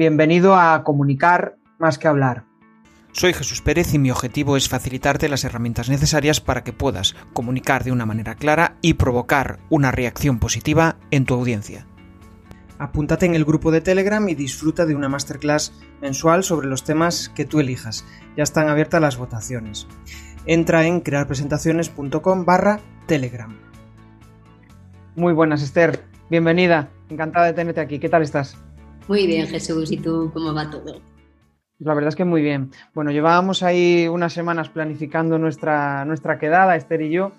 bienvenido a Comunicar más que hablar. Soy Jesús Pérez y mi objetivo es facilitarte las herramientas necesarias para que puedas comunicar de una manera clara y provocar una reacción positiva en tu audiencia. Apúntate en el grupo de Telegram y disfruta de una masterclass mensual sobre los temas que tú elijas. Ya están abiertas las votaciones. Entra en crearpresentaciones.com barra Telegram. Muy buenas, Esther. Bienvenida. Encantada de tenerte aquí. ¿Qué tal estás? Muy bien, Jesús. ¿Y tú cómo va todo? La verdad es que muy bien. Bueno, llevábamos ahí unas semanas planificando nuestra, nuestra quedada, Esther y yo.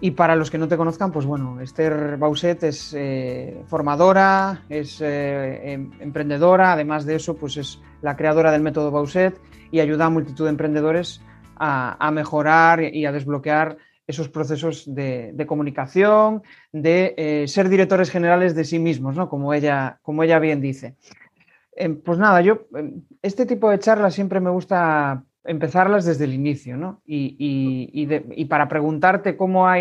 Y para los que no te conozcan, pues bueno, Esther Bauset es eh, formadora, es eh, em, emprendedora, además de eso, pues es la creadora del método Bauset y ayuda a multitud de emprendedores a, mejorar y a desbloquear esos procesos de, comunicación, de eh, ser directores generales de sí mismos, ¿no? Como ella, como ella bien dice. Em, pues nada, yo, em, este tipo de charlas siempre me gusta empezarlas desde el inicio, ¿no? Y, para preguntarte cómo, ha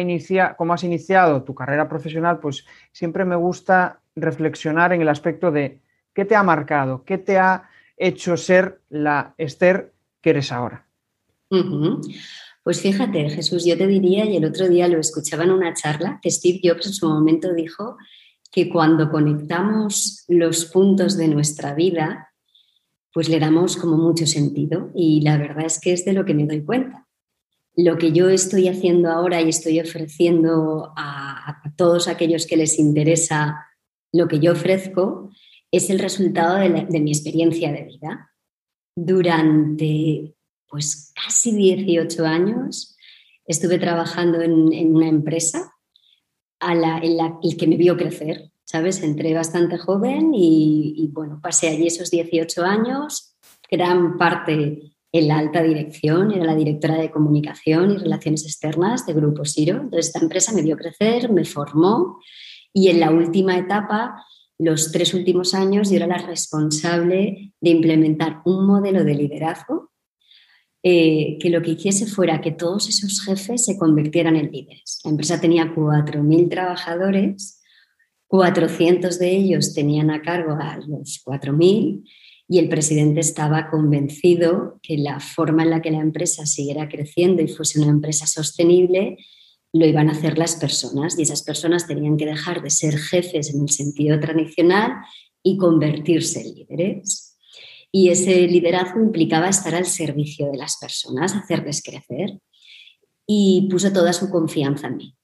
cómo has iniciado tu carrera profesional, pues siempre me gusta reflexionar en el aspecto de qué te ha marcado, qué te ha hecho ser la Esther que eres ahora. Pues fíjate, Jesús, yo te diría, y el otro día lo escuchaba en una charla, que Steve Jobs en su momento dijo que cuando conectamos los puntos de nuestra vida, pues le damos como mucho sentido y la verdad es que es de lo que me doy cuenta. Lo que yo estoy haciendo ahora y estoy ofreciendo a, todos aquellos que les interesa lo que yo ofrezco es el resultado de, mi experiencia de vida. Durante pues casi 18 años estuve trabajando en una empresa a la, en la, que me vio crecer, ¿sabes? Entré bastante joven y, bueno, pasé allí esos 18 años, gran parte en la alta dirección, era la directora de comunicación y relaciones externas de Grupo Siro. Entonces, esta empresa me vio crecer, me formó y en la última etapa, los tres últimos años, yo era la responsable de implementar un modelo de liderazgo eh, que lo que hiciese fuera que todos esos jefes se convirtieran en líderes. La empresa tenía 4.000 trabajadores, 400 de ellos tenían a cargo a los 4.000 y el presidente estaba convencido que la forma en la que la empresa siguiera creciendo y fuese una empresa sostenible lo iban a hacer las personas y esas personas tenían que dejar de ser jefes en el sentido tradicional y convertirse en líderes y ese liderazgo implicaba estar al servicio de las personas, hacerles crecer y puso toda su confianza en mí.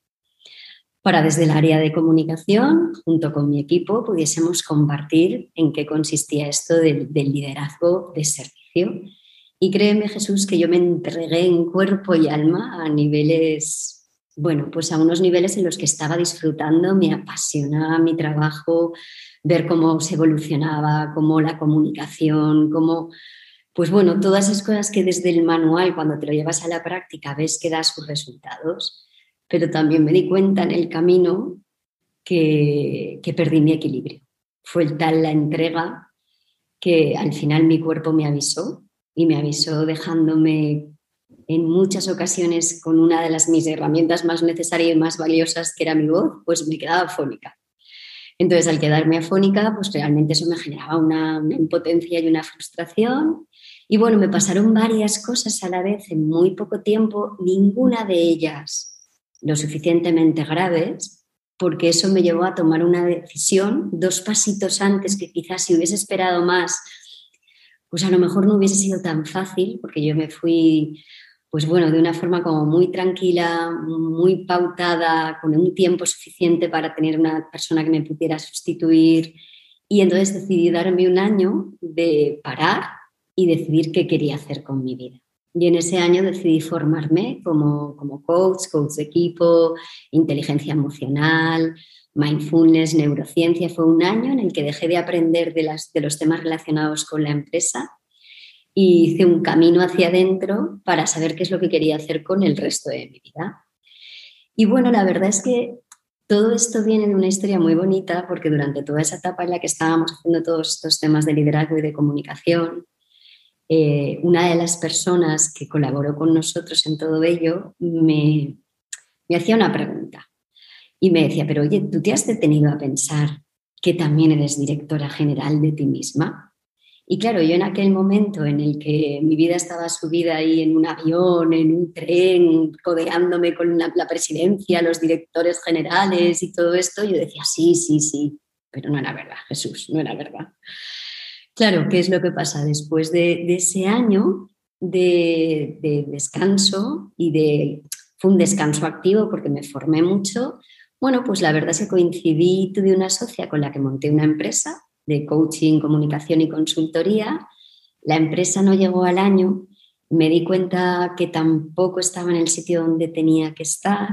Para desde el área de comunicación, junto con mi equipo, pudiésemos compartir en qué consistía esto del, del liderazgo de servicio. Y créeme, Jesús, que yo me entregué en cuerpo y alma a niveles, bueno, pues a unos niveles en los que estaba disfrutando, me apasionaba mi trabajo, ver cómo se evolucionaba, cómo la comunicación, cómo, pues bueno, todas esas cosas que desde el manual, cuando te lo llevas a la práctica, ves que da sus resultados, pero también me di cuenta en el camino que, que perdí mi equilibrio. Fue tal la entrega que al final mi cuerpo me avisó y me avisó dejándome en muchas ocasiones con una de las mis herramientas más necesarias y más valiosas, que era mi voz, pues me quedaba fónica. Entonces, al quedarme afónica, pues realmente eso me generaba una, impotencia y una frustración. Y bueno, me pasaron varias cosas a la vez en muy poco tiempo, ninguna de ellas lo suficientemente graves, porque eso me llevó a tomar una decisión dos pasitos antes que quizás si hubiese esperado más, pues a lo mejor no hubiese sido tan fácil, porque yo me fui pues bueno, de una forma como muy tranquila, muy pautada, con un tiempo suficiente para tener una persona que me pudiera sustituir. Y entonces decidí darme un año de parar y decidir qué quería hacer con mi vida. Y en ese año decidí formarme como, como coach, coach de equipo, inteligencia emocional, mindfulness, neurociencia. Fue un año en el que dejé de aprender de, las, de los temas relacionados con la empresa y hice un camino hacia adentro para saber qué es lo que quería hacer con el resto de mi vida. Y bueno, la verdad es que todo esto viene de una historia muy bonita porque durante toda esa etapa en la que estábamos haciendo todos estos temas de liderazgo y de comunicación, eh, una de las personas que colaboró con nosotros en todo ello me, me hacía una pregunta y me decía, pero oye, ¿tú te has detenido a pensar que también eres directora general de ti misma? Y claro, yo en aquel momento en el que mi vida estaba subida ahí en un avión, en un tren, codeándome con la, presidencia, los directores generales y todo esto, yo decía, sí, sí, sí, pero no era verdad, Jesús, no era verdad. Claro, ¿qué es lo que pasa? Después de, ese año de, de, descanso y de... Fue un descanso activo porque me formé mucho. Bueno, pues la verdad es que coincidí, tuve una socia con la que monté una empresa de coaching, comunicación y consultoría. La empresa no llegó al año, me di cuenta que tampoco estaba en el sitio donde tenía que estar.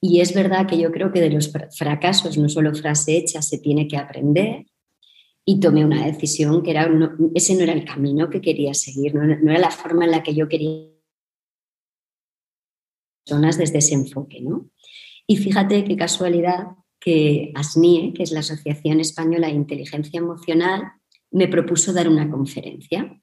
Y es verdad que yo creo que de los fracasos, no solo frase hecha, se tiene que aprender. Y tomé una decisión que era, ese no era el camino que quería seguir, no, no era la forma en la que yo quería personas desde ese enfoque, ¿no? Y fíjate qué casualidad que ASNIE, que es la Asociación Española de Inteligencia Emocional, me propuso dar una conferencia.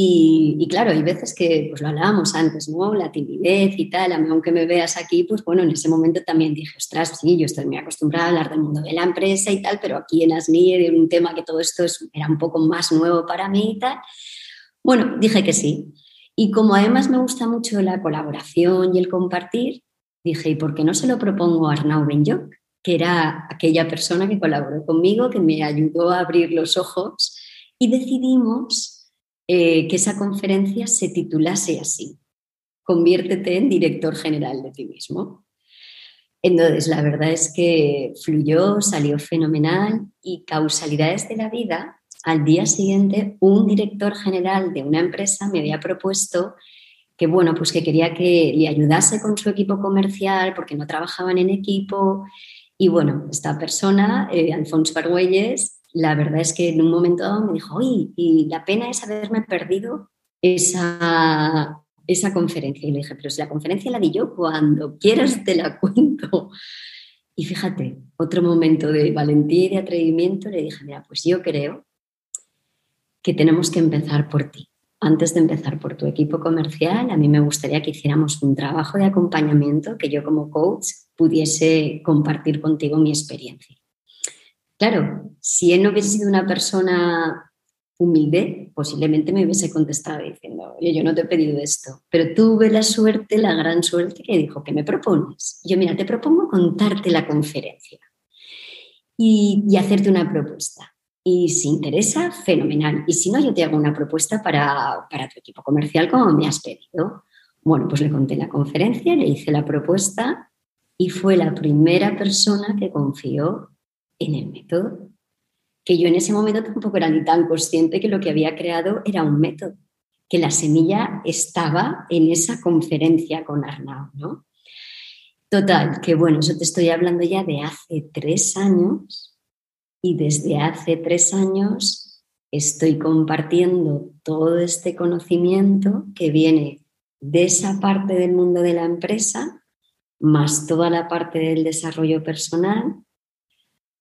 Y, claro, hay veces que, pues lo hablábamos antes, ¿no? La timidez y tal, aunque me veas aquí, pues bueno, en ese momento también dije, ostras, sí, yo estoy muy acostumbrada a hablar del mundo de la empresa y tal, pero aquí en ASNIE, de un tema que todo esto era un poco más nuevo para mí y tal, bueno, dije que sí. Y como además me gusta mucho la colaboración y el compartir, dije, ¿y por qué no se lo propongo a Arnau Benyoc, que era aquella persona que colaboró conmigo, que me ayudó a abrir los ojos? Y decidimos eh, que esa conferencia se titulase así, Conviértete en director general de ti mismo. Entonces, la verdad es que fluyó, salió fenomenal y causalidades de la vida. Al día siguiente, un director general de una empresa me había propuesto que bueno, pues que quería que le ayudase con su equipo comercial porque no trabajaban en equipo. Y bueno, esta persona, eh, Alfonso Argüelles, la verdad es que en un momento dado me dijo, oye, y la pena es haberme perdido esa, esa conferencia. Y le dije, pero si la conferencia la di yo, cuando quieras te la cuento. Y fíjate, otro momento de valentía y de atrevimiento, le dije, mira, pues yo creo que tenemos que empezar por ti antes de empezar por tu equipo comercial, a mí me gustaría que hiciéramos un trabajo de acompañamiento que yo como coach pudiese compartir contigo mi experiencia. Claro, si él no hubiese sido una persona humilde, posiblemente me hubiese contestado diciendo, oye, yo no te he pedido esto, pero tuve la suerte, la gran suerte que dijo, ¿qué me propones? yo, mira, te propongo contarte la conferencia y, y hacerte una propuesta. Y si interesa, fenomenal. Y si no, yo te hago una propuesta para, tu equipo comercial como me has pedido. Bueno, pues le conté la conferencia, le hice la propuesta y fue la primera persona que confió en el método. Que yo en ese momento tampoco era ni tan consciente que lo que había creado era un método, que la semilla estaba en esa conferencia con Arnau, ¿no? Total, que bueno, eso te estoy hablando ya de hace tres años y desde hace tres años estoy compartiendo todo este conocimiento que viene de esa parte del mundo de la empresa, más toda la parte del desarrollo personal.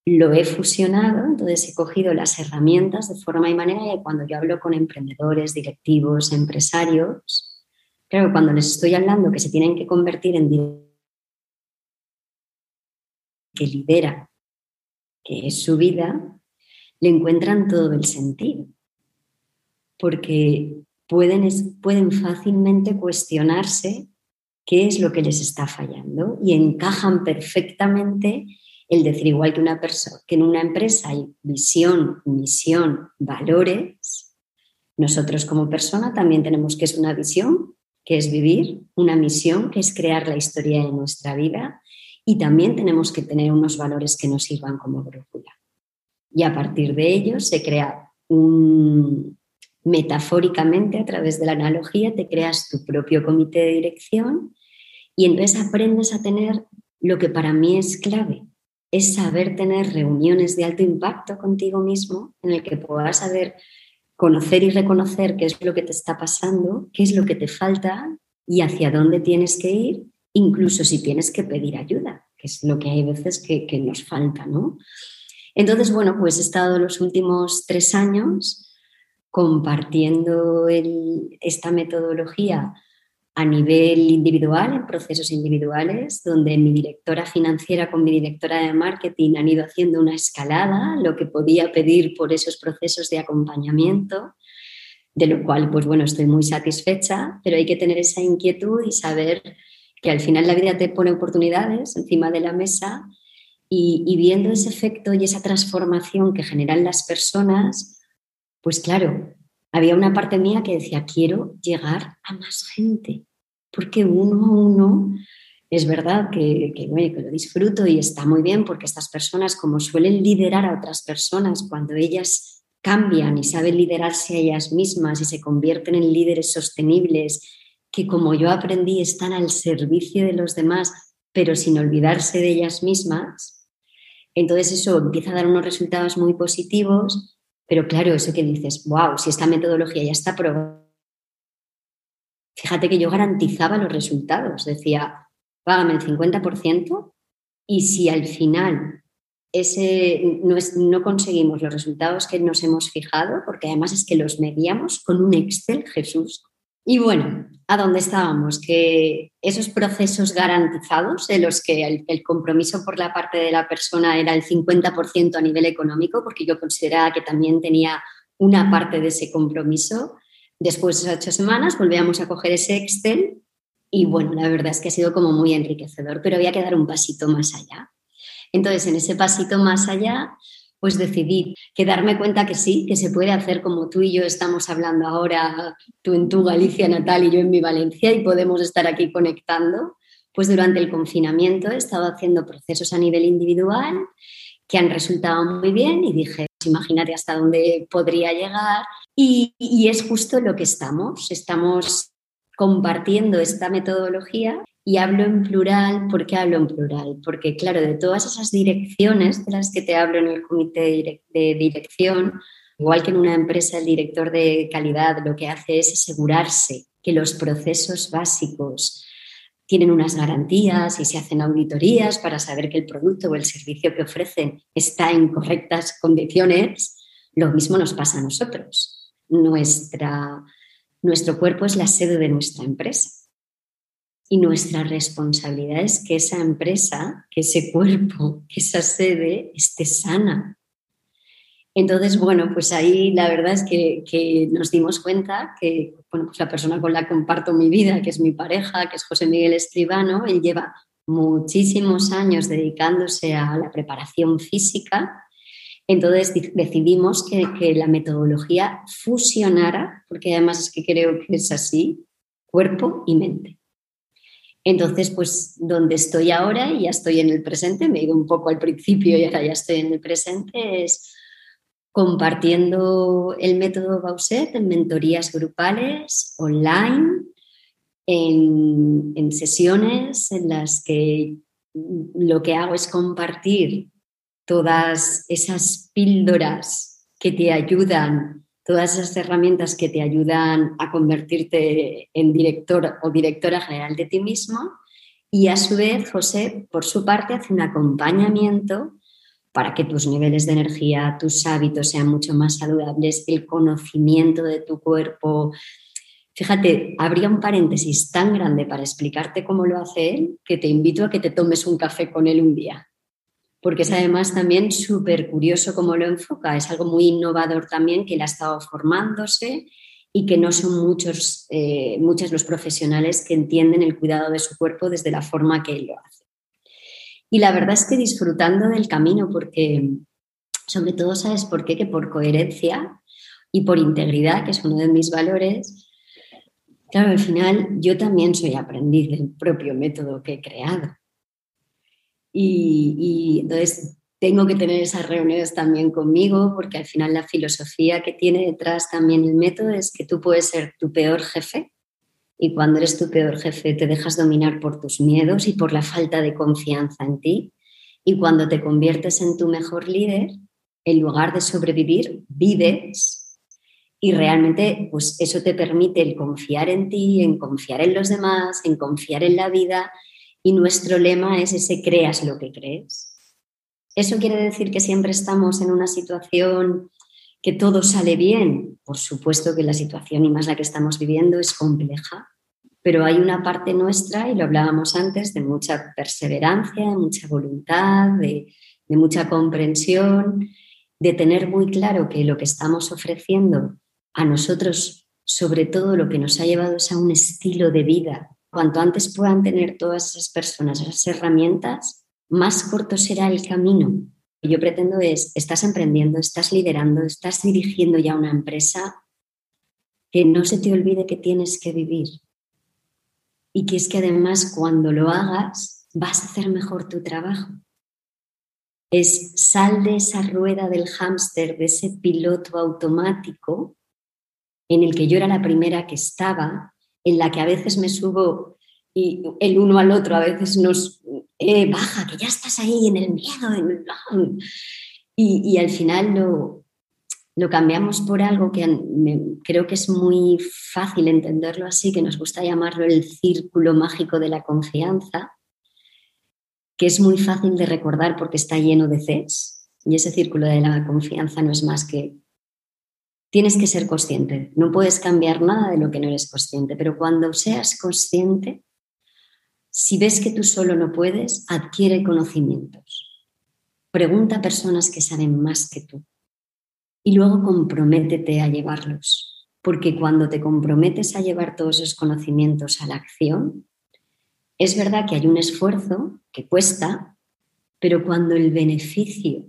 Lo he fusionado, entonces he cogido las herramientas de forma y manera que cuando yo hablo con emprendedores, directivos, empresarios, claro, cuando les estoy hablando que se tienen que convertir en que lidera que es su vida, le encuentran todo el sentido. Porque pueden, pueden fácilmente cuestionarse qué es lo que les está fallando y encajan perfectamente el decir igual que una persona, que en una empresa hay visión, misión, valores, nosotros como persona también tenemos que es una visión, que es vivir, una misión, que es crear la historia de nuestra vida y también tenemos que tener unos valores que nos sirvan como brújula. Y a partir de ellos se crea un, metafóricamente a través de la analogía, te creas tu propio comité de dirección y entonces aprendes a tener lo que para mí es clave, es saber tener reuniones de alto impacto contigo mismo en el que puedas saber conocer y reconocer qué es lo que te está pasando, qué es lo que te falta y hacia dónde tienes que ir incluso si tienes que pedir ayuda, que es lo que hay veces que, nos falta, ¿no? Entonces, bueno, pues he estado los últimos tres años compartiendo esta metodología a nivel individual, en procesos individuales, donde mi directora financiera con mi directora de marketing han ido haciendo una escalada, lo que podía pedir por esos procesos de acompañamiento, de lo cual, pues bueno, estoy muy satisfecha, pero hay que tener esa inquietud y saber que al final la vida te pone oportunidades encima de la mesa y, viendo ese efecto y esa transformación que generan las personas, pues claro, había una parte mía que decía, quiero llegar a más gente, porque uno a uno es verdad que, que, lo disfruto y está muy bien porque estas personas, como suelen liderar a otras personas, cuando ellas cambian y saben liderarse a ellas mismas y se convierten en líderes sostenibles, que como yo aprendí están al servicio de los demás, pero sin olvidarse de ellas mismas, entonces eso empieza a dar unos resultados muy positivos pero claro, eso que dices, wow, si esta metodología ya está probada. Fíjate que yo garantizaba los resultados, decía, págame el 50% y si al final ese, no, no, conseguimos los resultados que nos hemos fijado, porque además es que los medíamos con un Excel, Jesús, y bueno, a dónde estábamos, que esos procesos garantizados en los que el, compromiso por la parte de la persona era el 50% a nivel económico, porque yo consideraba que también tenía una parte de ese compromiso. Después de ocho semanas volvíamos a coger ese Excel y bueno, la verdad es que ha sido como muy enriquecedor, pero había que dar un pasito más allá. Entonces, en ese pasito más allá, pues decidí que darme cuenta que sí, que se puede hacer como tú y yo estamos hablando ahora, tú en tu Galicia natal y yo en mi Valencia, y podemos estar aquí conectando. Pues durante el confinamiento he estado haciendo procesos a nivel individual que han resultado muy bien y dije, pues imagínate hasta dónde podría llegar. Y, y es justo lo que estamos, estamos compartiendo esta metodología y hablo en plural, ¿por qué hablo en plural? Porque, claro, de todas esas direcciones de las que te hablo en el comité de dirección, igual que en una empresa el director de calidad lo que hace es asegurarse que los procesos básicos tienen unas garantías y se hacen auditorías para saber que el producto o el servicio que ofrecen está en correctas condiciones, lo mismo nos pasa a nosotros. Nuestra, nuestro cuerpo es la sede de nuestra empresa y nuestra responsabilidad es que esa empresa, que ese cuerpo, que esa sede esté sana. Entonces, bueno, pues ahí la verdad es que, nos dimos cuenta que bueno, pues la persona con la que comparto mi vida, que es mi pareja, que es José Miguel Estribano, él lleva muchísimos años dedicándose a la preparación física. Entonces decidimos que, que la metodología fusionara, porque además es que creo que es así, cuerpo y mente. Entonces, pues donde estoy ahora y ya estoy en el presente, me he ido un poco al principio y ahora ya estoy en el presente, es compartiendo el método Bauset en mentorías grupales, online, en, en sesiones en las que lo que hago es compartir todas esas píldoras que te ayudan todas esas herramientas que te ayudan a convertirte en director o directora general de ti mismo. Y a su vez, José, por su parte, hace un acompañamiento para que tus niveles de energía, tus hábitos sean mucho más saludables, el conocimiento de tu cuerpo. Fíjate, habría un paréntesis tan grande para explicarte cómo lo hace él que te invito a que te tomes un café con él un día porque es además también súper curioso cómo lo enfoca, es algo muy innovador también que él ha estado formándose y que no son muchos, eh, muchos los profesionales que entienden el cuidado de su cuerpo desde la forma que él lo hace. Y la verdad es que disfrutando del camino, porque sobre todo, ¿sabes por qué? Que por coherencia y por integridad, que es uno de mis valores, claro, al final yo también soy aprendiz del propio método que he creado. Y, entonces tengo que tener esas reuniones también conmigo porque al final la filosofía que tiene detrás también el método es que tú puedes ser tu peor jefe y cuando eres tu peor jefe te dejas dominar por tus miedos y por la falta de confianza en ti. Y cuando te conviertes en tu mejor líder, en lugar de sobrevivir, vives. Y realmente pues eso te permite el confiar en ti, en confiar en los demás, en confiar en la vida y nuestro lema es ese creas lo que crees. ¿Eso quiere decir que siempre estamos en una situación que todo sale bien? Por supuesto que la situación y más la que estamos viviendo es compleja, pero hay una parte nuestra, y lo hablábamos antes, de mucha perseverancia, de mucha voluntad, de, de mucha comprensión, de tener muy claro que lo que estamos ofreciendo a nosotros, sobre todo lo que nos ha llevado es a un estilo de vida. Cuanto antes puedan tener todas esas personas esas herramientas, más corto será el camino. Yo pretendo es, estás emprendiendo, estás liderando, estás dirigiendo ya una empresa, que no se te olvide que tienes que vivir. Y que es que además cuando lo hagas vas a hacer mejor tu trabajo es sal de esa rueda del hámster, de ese piloto automático en el que yo era la primera que estaba, en la que a veces me subo y el uno al otro, a veces nos eh, baja, que ya estás ahí en el miedo. y, y, al final lo, lo, cambiamos por algo que creo que es muy fácil entenderlo así, que nos gusta llamarlo el círculo mágico de la confianza que es muy fácil de recordar porque está lleno de Cs. Y ese círculo de la confianza no es más que tienes que ser consciente. No puedes cambiar nada de lo que no eres consciente, pero cuando seas consciente, si ves que tú solo no puedes, adquiere conocimientos. Pregunta a personas que saben más que tú y luego comprométete a llevarlos, porque cuando te comprometes a llevar todos esos conocimientos a la acción, es verdad que hay un esfuerzo que cuesta, pero cuando el beneficio,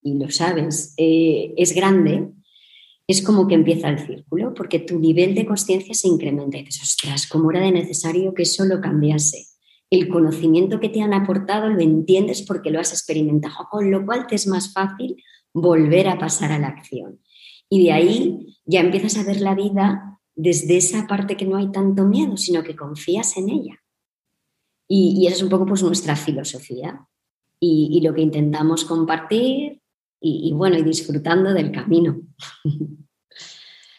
y lo sabes, eh, es grande, es como que empieza el círculo, porque tu nivel de conciencia se incrementa y dices, ostras, ¿cómo era de necesario que eso lo cambiase? El conocimiento que te han aportado lo entiendes porque lo has experimentado, con lo cual te es más fácil volver a pasar a la acción. Y de ahí ya empiezas a ver la vida desde esa parte que no hay tanto miedo, sino que confías en ella. Y, esa es un poco pues nuestra filosofía y, lo que intentamos compartir y, bueno, y disfrutando del camino.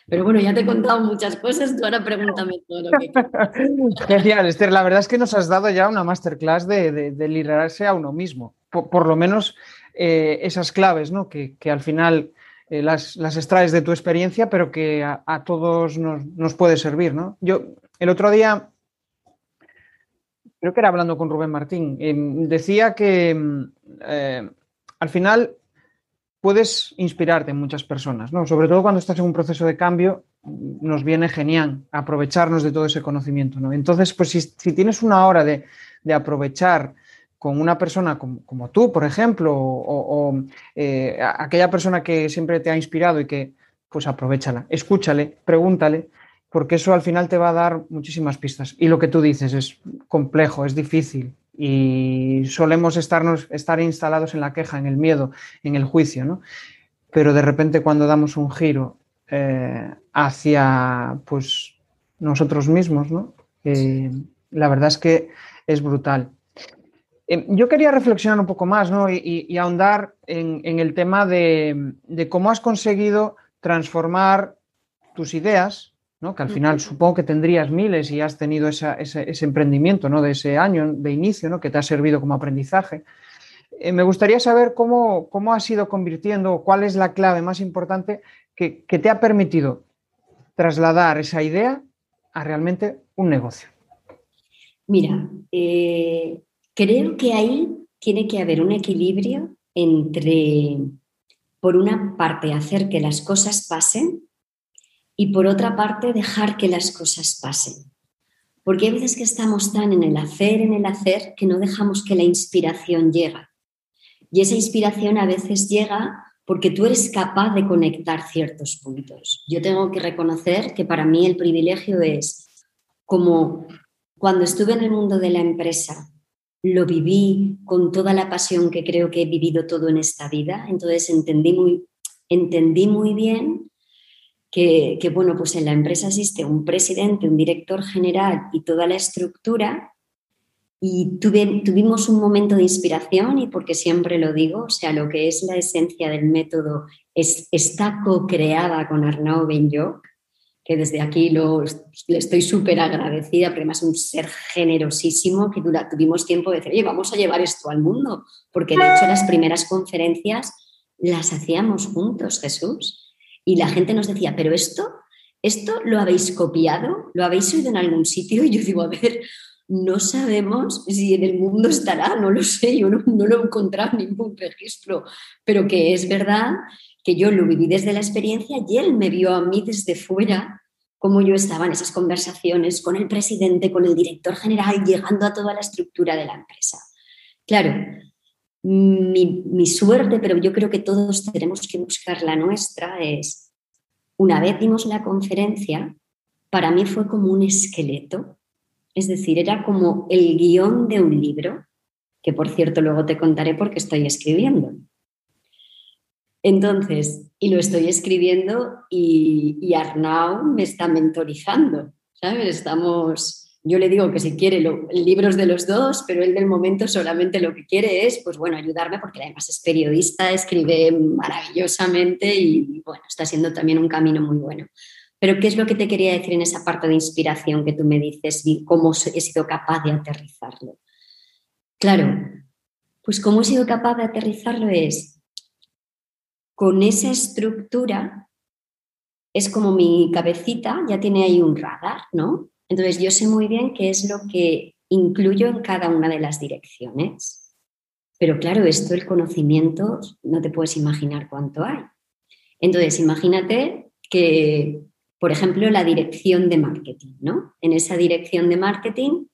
Pero bueno, ya te he contado muchas cosas, tú ahora pregúntame todo lo que Genial, Esther. La verdad es que nos has dado ya una masterclass de, de, liderarse a uno mismo. Por, lo menos eh, esas claves, ¿no? Que, al final eh, las, extraes de tu experiencia, pero que a, a todos nos, nos, puede servir, ¿no? Yo el otro día creo que era hablando con Rubén Martín, em, decía que em, eh, al final puedes inspirarte en muchas personas, ¿no? Sobre todo cuando estás en un proceso de cambio, nos viene genial aprovecharnos de todo ese conocimiento, ¿no? Entonces, pues si, tienes una hora de, aprovechar con una persona como, tú, por ejemplo, o, eh, aquella persona que siempre te ha inspirado y que, pues aprovechala, escúchale, pregúntale, porque eso al final te va a dar muchísimas pistas. Y lo que tú dices es complejo, es difícil y solemos estarnos, estar instalados en la queja, en el miedo, en el juicio, ¿no? Pero de repente cuando damos un giro eh, hacia pues, nosotros mismos, ¿no? Eh, la verdad es que es brutal. Eh, yo quería reflexionar un poco más ¿no? y, ahondar en, el tema de, de cómo has conseguido transformar tus ideas que al final supongo que tendrías miles y has tenido ese, emprendimiento ¿no? de ese año de inicio ¿no? que te ha servido como aprendizaje. Eh, me gustaría saber cómo, cómo has ido convirtiendo, cuál es la clave más importante que, te ha permitido trasladar esa idea a realmente un negocio. Mira, eh, creo que ahí tiene que haber un equilibrio entre, por una parte, hacer que las cosas pasen y por otra parte dejar que las cosas pasen. Porque hay veces que estamos tan en el hacer, en el hacer, que no dejamos que la inspiración llegue. Y esa inspiración a veces llega porque tú eres capaz de conectar ciertos puntos. Yo tengo que reconocer que para mí el privilegio es como cuando estuve en el mundo de la empresa, lo viví con toda la pasión que creo que he vivido todo en esta vida, entonces entendí muy, entendí muy bien que, bueno, pues en la empresa existe un presidente, un director general y toda la estructura. Y tuvimos un momento de inspiración y porque siempre lo digo, o sea, lo que es la esencia del método es, está co-creada con Arnaud Benyoc, que desde aquí lo, le estoy súper agradecida, porque además es un ser generosísimo que dura, tuvimos tiempo de decir, oye, vamos a llevar esto al mundo, porque de hecho las primeras conferencias las hacíamos juntos, Jesús. Y la gente nos decía, pero esto ¿esto lo habéis copiado? ¿Lo habéis oído en algún sitio? Y yo digo, a ver, no sabemos si en el mundo estará, no lo sé, yo no, lo he encontrado en ningún registro, pero que es verdad que yo lo viví desde la experiencia y él me vio a mí desde fuera, como yo estaba en esas conversaciones con el presidente, con el director general, llegando a toda la estructura de la empresa. Claro, mi, suerte, pero yo creo que todos tenemos que buscar la nuestra, es, una vez dimos la conferencia, para mí fue como un esqueleto, es decir, era como el guion de un libro, que por cierto luego te contaré porque estoy escribiendo. Entonces, y lo estoy escribiendo y, Arnau me está mentorizando, ¿sabes? Estamos, yo le digo que si quiere libros de los dos, pero él del momento solamente lo que quiere es, pues bueno, ayudarme porque además es periodista, escribe maravillosamente y bueno, está siendo también un camino muy bueno. Pero ¿qué es lo que te quería decir en esa parte de inspiración que tú me dices y cómo he sido capaz de aterrizarlo? Claro, pues cómo he sido capaz de aterrizarlo es con esa estructura, es como mi cabecita ya tiene ahí un radar, ¿no? Entonces yo sé muy bien qué es lo que incluyo en cada una de las direcciones. Pero claro, esto, el conocimiento, no te puedes imaginar cuánto hay. Entonces, imagínate que, por ejemplo, la dirección de marketing, ¿no? En esa dirección de marketing,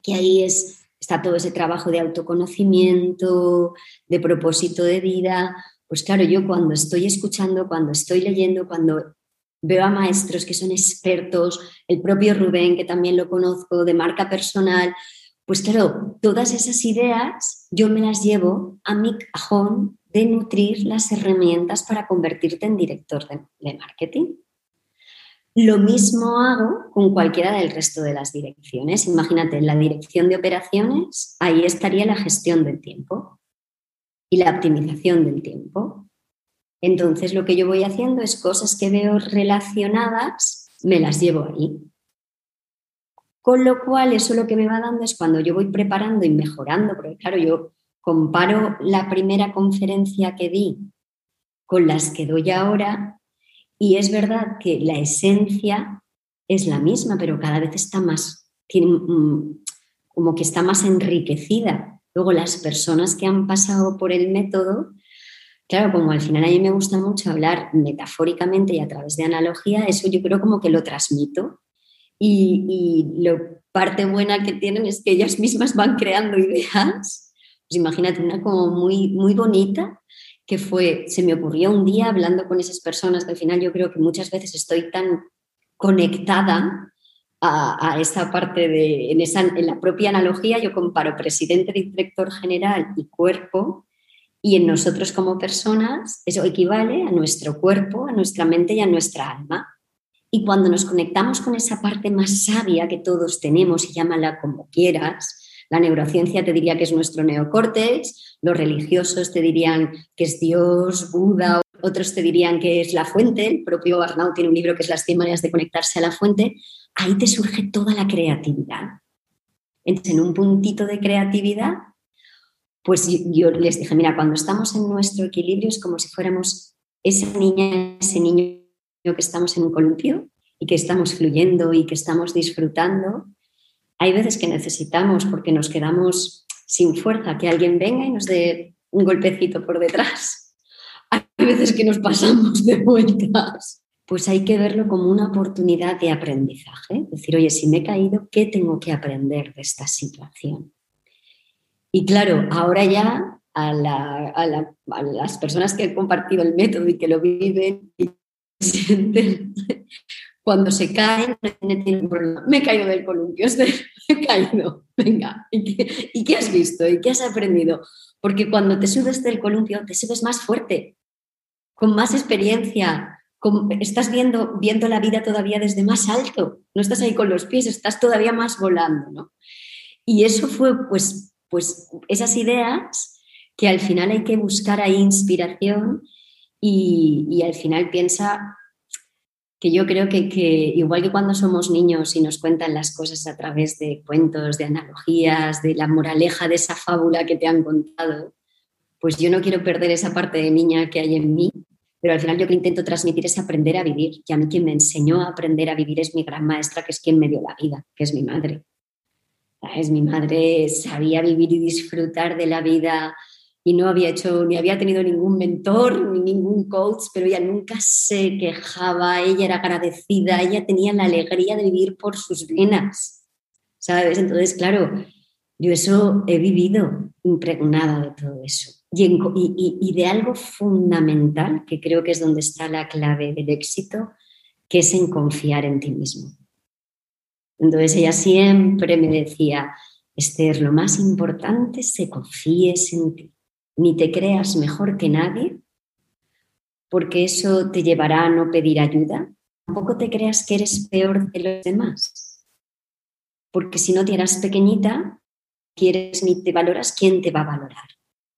que ahí es, está todo ese trabajo de autoconocimiento, de propósito de vida, pues claro, yo cuando estoy escuchando, cuando estoy leyendo, cuando veo a maestros que son expertos, el propio Rubén, que también lo conozco, de marca personal, pues claro, todas esas ideas yo me las llevo a mi cajón de nutrir las herramientas para convertirte en director de, de marketing. Lo mismo hago con cualquiera del resto de las direcciones. Imagínate, en la dirección de operaciones, ahí estaría la gestión del tiempo y la optimización del tiempo. Entonces lo que yo voy haciendo es cosas que veo relacionadas, me las llevo ahí. Con lo cual eso lo que me va dando es cuando yo voy preparando y mejorando, porque claro, yo comparo la primera conferencia que di con las que doy ahora y es verdad que la esencia es la misma, pero cada vez está más, tiene, como que está más enriquecida Luego, las personas que han pasado por el método, claro, como al final a mí me gusta mucho hablar metafóricamente y a través de analogía, eso yo creo como que lo transmito. Y, lo parte buena que tienen es que ellas mismas van creando ideas. Pues imagínate una como muy, muy bonita que fue, se me ocurrió un día hablando con esas personas que al final yo creo que muchas veces estoy tan conectada a, esa parte de, en, esa, en la propia analogía yo comparo presidente, director general y cuerpo, y en nosotros como personas eso equivale a nuestro cuerpo, a nuestra mente y a nuestra alma. Y cuando nos conectamos con esa parte más sabia que todos tenemos, y llámala como quieras, la neurociencia te diría que es nuestro neocórtex, los religiosos te dirían que es Dios, Buda, otros te dirían que es la fuente, el propio Arnaud tiene un libro que es Las 100 maneras de conectarse a la fuente, ahí te surge toda la creatividad. Entonces, en un puntito de creatividad, pues yo, les dije, mira, cuando estamos en nuestro equilibrio es como si fuéramos esa niña, ese niño que estamos en un columpio y que estamos fluyendo y que estamos disfrutando. Hay veces que necesitamos, porque nos quedamos sin fuerza, que alguien venga y nos dé un golpecito por detrás. Hay veces que nos pasamos de vueltas pues hay que verlo como una oportunidad de aprendizaje. Decir, oye, si me he caído, ¿qué tengo que aprender de esta situación? Y claro, ahora ya a, las personas que han compartido el método y que lo viven y sienten, cuando se caen, Me he caído del columpio, me he caído. Venga, ¿y qué, ¿y qué has visto? ¿Y qué has aprendido? Porque cuando te subes del columpio, te subes más fuerte, con más experiencia, estás viendo, viendo la vida todavía desde más alto, no estás ahí con los pies, estás todavía más volando, ¿no? Y eso fue, pues, pues esas ideas que al final hay que buscar ahí inspiración y, al final piensa que yo creo que, que, igual que cuando somos niños y nos cuentan las cosas a través de cuentos, de analogías, de la moraleja de esa fábula que te han contado, pues yo no quiero perder esa parte de niña que hay en mí pero al final yo que intento transmitir es aprender a vivir. Y a mí quien me enseñó a aprender a vivir es mi gran maestra, que es quien me dio la vida, que es mi madre. Es mi madre sabía vivir y disfrutar de la vida y no había hecho ni había tenido ningún mentor ni ningún coach, pero ella nunca se quejaba, ella era agradecida, ella tenía la alegría de vivir por sus venas, ¿sabes? Entonces, claro, yo eso he vivido impregnada de todo eso. Y, de algo fundamental, que creo que es donde está la clave del éxito, que es en confiar en ti mismo. Entonces ella siempre me decía, Esther, lo más importante es que confíes en ti, ni te creas mejor que nadie, porque eso te llevará a no pedir ayuda. Tampoco te creas que eres peor que los demás, porque si no te eras pequeñita, quieres ni te valoras, ¿quién te va a valorar?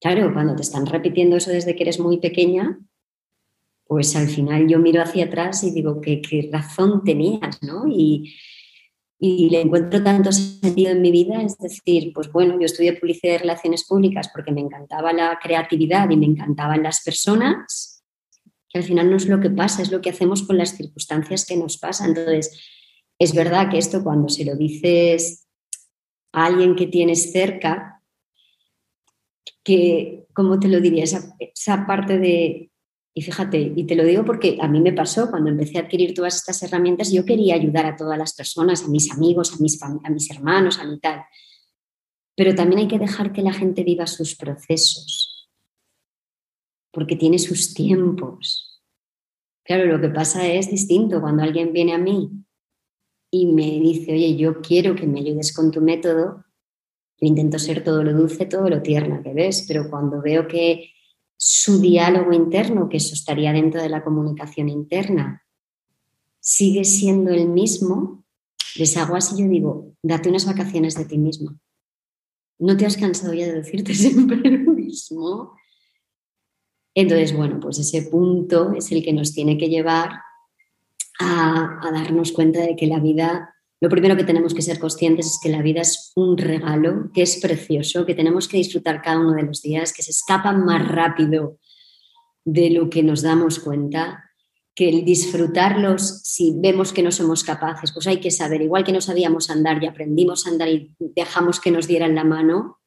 Claro, cuando te están repitiendo eso desde que eres muy pequeña, pues al final yo miro hacia atrás y digo, ¿qué, qué razón tenías? ¿no? Y, y le encuentro tanto sentido en mi vida, es decir, pues bueno, yo estudié publicidad y relaciones públicas porque me encantaba la creatividad y me encantaban las personas, que al final no es lo que pasa, es lo que hacemos con las circunstancias que nos pasan. Entonces, es verdad que esto cuando se lo dices a alguien que tienes cerca, que, ¿cómo te lo diría? Esa, esa parte de, y fíjate, y te lo digo porque a mí me pasó cuando empecé a adquirir todas estas herramientas, yo quería ayudar a todas las personas, a mis amigos, a mis, hermanos, a mi tal. Pero también hay que dejar que la gente viva sus procesos, porque tiene sus tiempos. Claro, lo que pasa es distinto cuando alguien viene a mí y me dice, oye, yo quiero que me ayudes con tu método, yo intento ser todo lo dulce, todo lo tierna que ves, pero cuando veo que su diálogo interno, que eso estaría dentro de la comunicación interna, sigue siendo el mismo, les hago así, yo digo, date unas vacaciones de ti mismo. ¿No te has cansado ya de decirte siempre lo mismo? Entonces, bueno, pues ese punto es el que nos tiene que llevar a, a darnos cuenta de que la vida lo primero que tenemos que ser conscientes es que la vida es un regalo, que es precioso, que tenemos que disfrutar cada uno de los días, que se escapa más rápido de lo que nos damos cuenta, que el disfrutarlos, si vemos que no somos capaces, pues hay que saber, igual que no sabíamos andar y aprendimos a andar y dejamos que nos dieran la mano,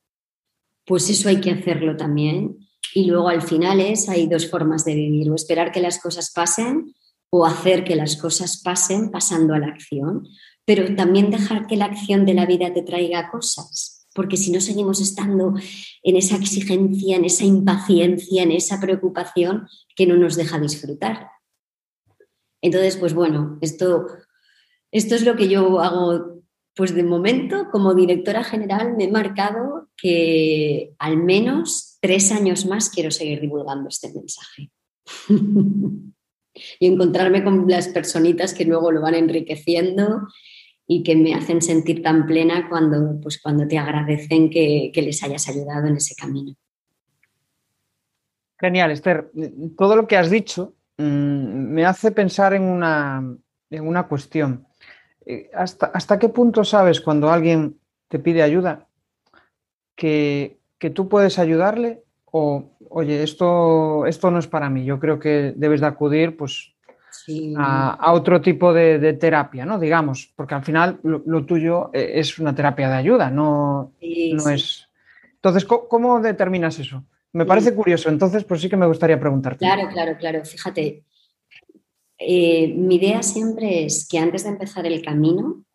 pues eso hay que hacerlo también. Y luego al final es, hay dos formas de vivir, o esperar que las cosas pasen o hacer que las cosas pasen pasando a la acción pero también dejar que la acción de la vida te traiga cosas, porque si no seguimos estando en esa exigencia, en esa impaciencia, en esa preocupación que no nos deja disfrutar. Entonces, pues bueno, esto, esto es lo que yo hago, pues de momento como directora general me he marcado que al menos tres años más quiero seguir divulgando este mensaje. y encontrarme con las personitas que luego lo van enriqueciendo y que me hacen sentir tan plena cuando, pues, cuando te agradecen que, les hayas ayudado en ese camino. Genial, Esther. Todo lo que has dicho mm, me hace pensar en una, en una cuestión. Eh, ¿Hasta, ¿Hasta, qué punto sabes cuando alguien te pide ayuda que, que, tú puedes ayudarle o, oye, esto, esto no es para mí, yo creo que debes de acudir pues, a, otro tipo de, terapia, ¿no? Digamos, porque al final lo, tuyo eh, es una terapia de ayuda, no, no es. Entonces, ¿cómo, determinas eso? Me parece curioso, entonces, pues sí que me gustaría preguntarte. Claro, claro, claro. Fíjate, eh, mi idea siempre es que antes de empezar el camino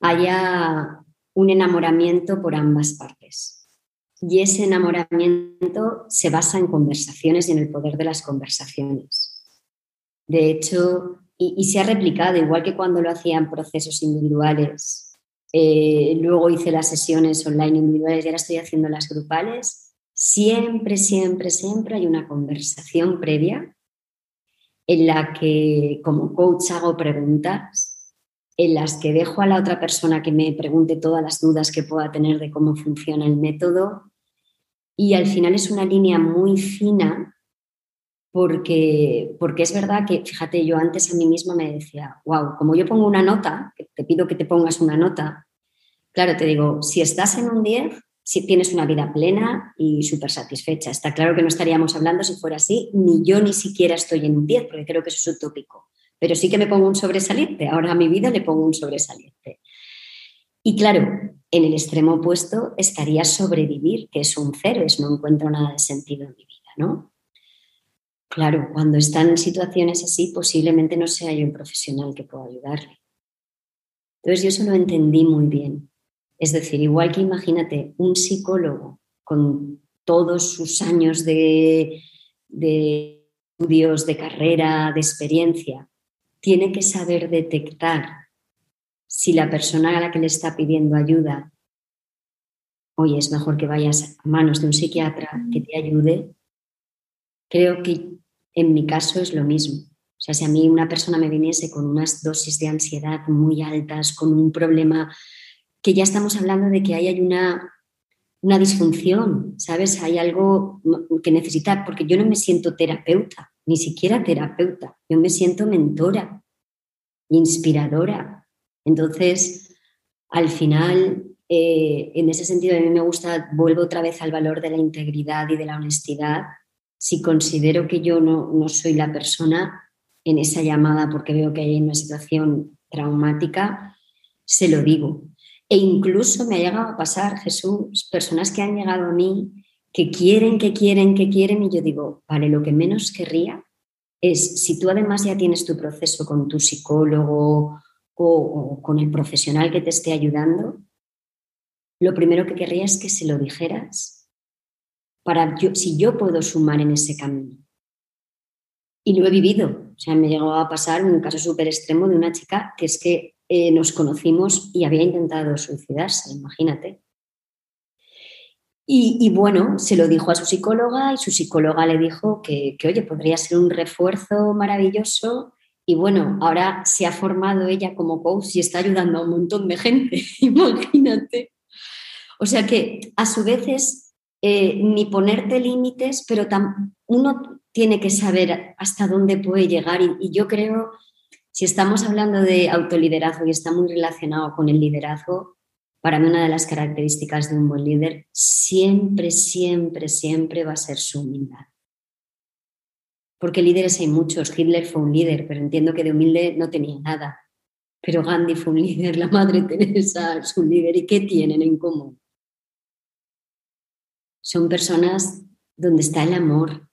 haya un enamoramiento por ambas partes. Y ese enamoramiento se basa en conversaciones y en el poder de las conversaciones. De hecho, y, se ha replicado, igual que cuando lo hacían procesos individuales. Eh, luego hice las sesiones online individuales y ahora estoy haciendo las grupales. Siempre, siempre, siempre hay una conversación previa en la que como coach hago preguntas, en las que dejo a la otra persona que me pregunte todas las dudas que pueda tener de cómo funciona el método. Y al final es una línea muy fina porque, porque es verdad que, fíjate, yo antes a mí misma me decía, wow, como yo pongo una nota, te pido que te pongas una nota, claro, te digo, si estás en un 10, si tienes una vida plena y súper satisfecha. Está claro que no estaríamos hablando si fuera así, ni yo ni siquiera estoy en un 10, porque creo que eso es utópico. Pero sí que me pongo un sobresaliente. Ahora a mi vida le pongo un sobresaliente. Y claro, en el extremo opuesto estaría sobrevivir, que es un cero, es no encuentro nada de sentido en mi vida, ¿no? Claro, cuando están en situaciones así, posiblemente no sea yo un profesional que pueda ayudarle. Entonces yo eso lo entendí muy bien. Es decir, igual que imagínate un psicólogo con todos sus años de, estudios, de carrera, de experiencia, tiene que saber detectar si la persona a la que le está pidiendo ayuda, oye, es mejor que vayas a manos de un psiquiatra que te ayude, creo que en mi caso es lo mismo. O sea, si a mí una persona me viniese con unas dosis de ansiedad muy altas, con un problema que ya estamos hablando de que ahí hay una, una disfunción, ¿sabes? Hay algo que necesitar, porque yo no me siento terapeuta, ni siquiera terapeuta, yo me siento mentora, inspiradora. Entonces, al final, eh, en ese sentido, a mí me gusta, vuelvo otra vez al valor de la integridad y de la honestidad. Si considero que yo no, no soy la persona en esa llamada porque veo que hay una situación traumática, se lo digo. E incluso me ha llegado a pasar, Jesús, personas que han llegado a mí que quieren, que quieren, que quieren, y yo digo, vale, lo que menos querría es, si tú además ya tienes tu proceso con tu psicólogo o, con el profesional que te esté ayudando, lo primero que querría es que se lo dijeras para yo, si yo puedo sumar en ese camino. Y lo he vivido. O sea, me llegó a pasar un caso súper extremo de una chica que es que eh, nos conocimos y había intentado suicidarse, imagínate. Y, bueno, se lo dijo a su psicóloga y su psicóloga le dijo que, que, oye, podría ser un refuerzo maravilloso. Y bueno, ahora se ha formado ella como coach y está ayudando a un montón de gente, imagínate. O sea que a su vez es eh, ni ponerte límites, pero uno tiene que saber hasta dónde puede llegar. y yo creo si estamos hablando de autoliderazgo y está muy relacionado con el liderazgo, para mí una de las características de un buen líder siempre, siempre, siempre va a ser su humildad. Porque líderes hay muchos. Hitler fue un líder, pero entiendo que de humilde no tenía nada. Pero Gandhi fue un líder, la Madre Teresa es un líder. ¿Y qué tienen en común? Son personas donde está el amor,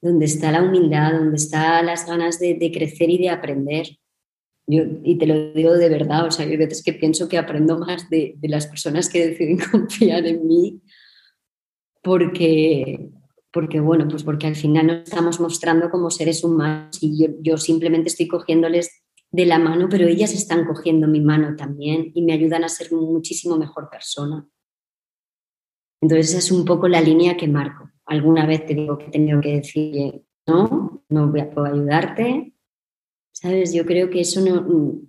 donde está la humildad, donde están las ganas de, crecer y de aprender. Yo, y te lo digo de verdad, o sea, hay veces que pienso que aprendo más de, las personas que deciden confiar en mí, porque, porque, bueno, pues porque al final nos estamos mostrando como seres humanos y yo, yo simplemente estoy cogiéndoles de la mano, pero ellas están cogiendo mi mano también y me ayudan a ser muchísimo mejor persona. Entonces esa es un poco la línea que marco alguna vez te digo que he tenido que decir, no, no voy a, puedo ayudarte. ¿Sabes? Yo creo que eso no,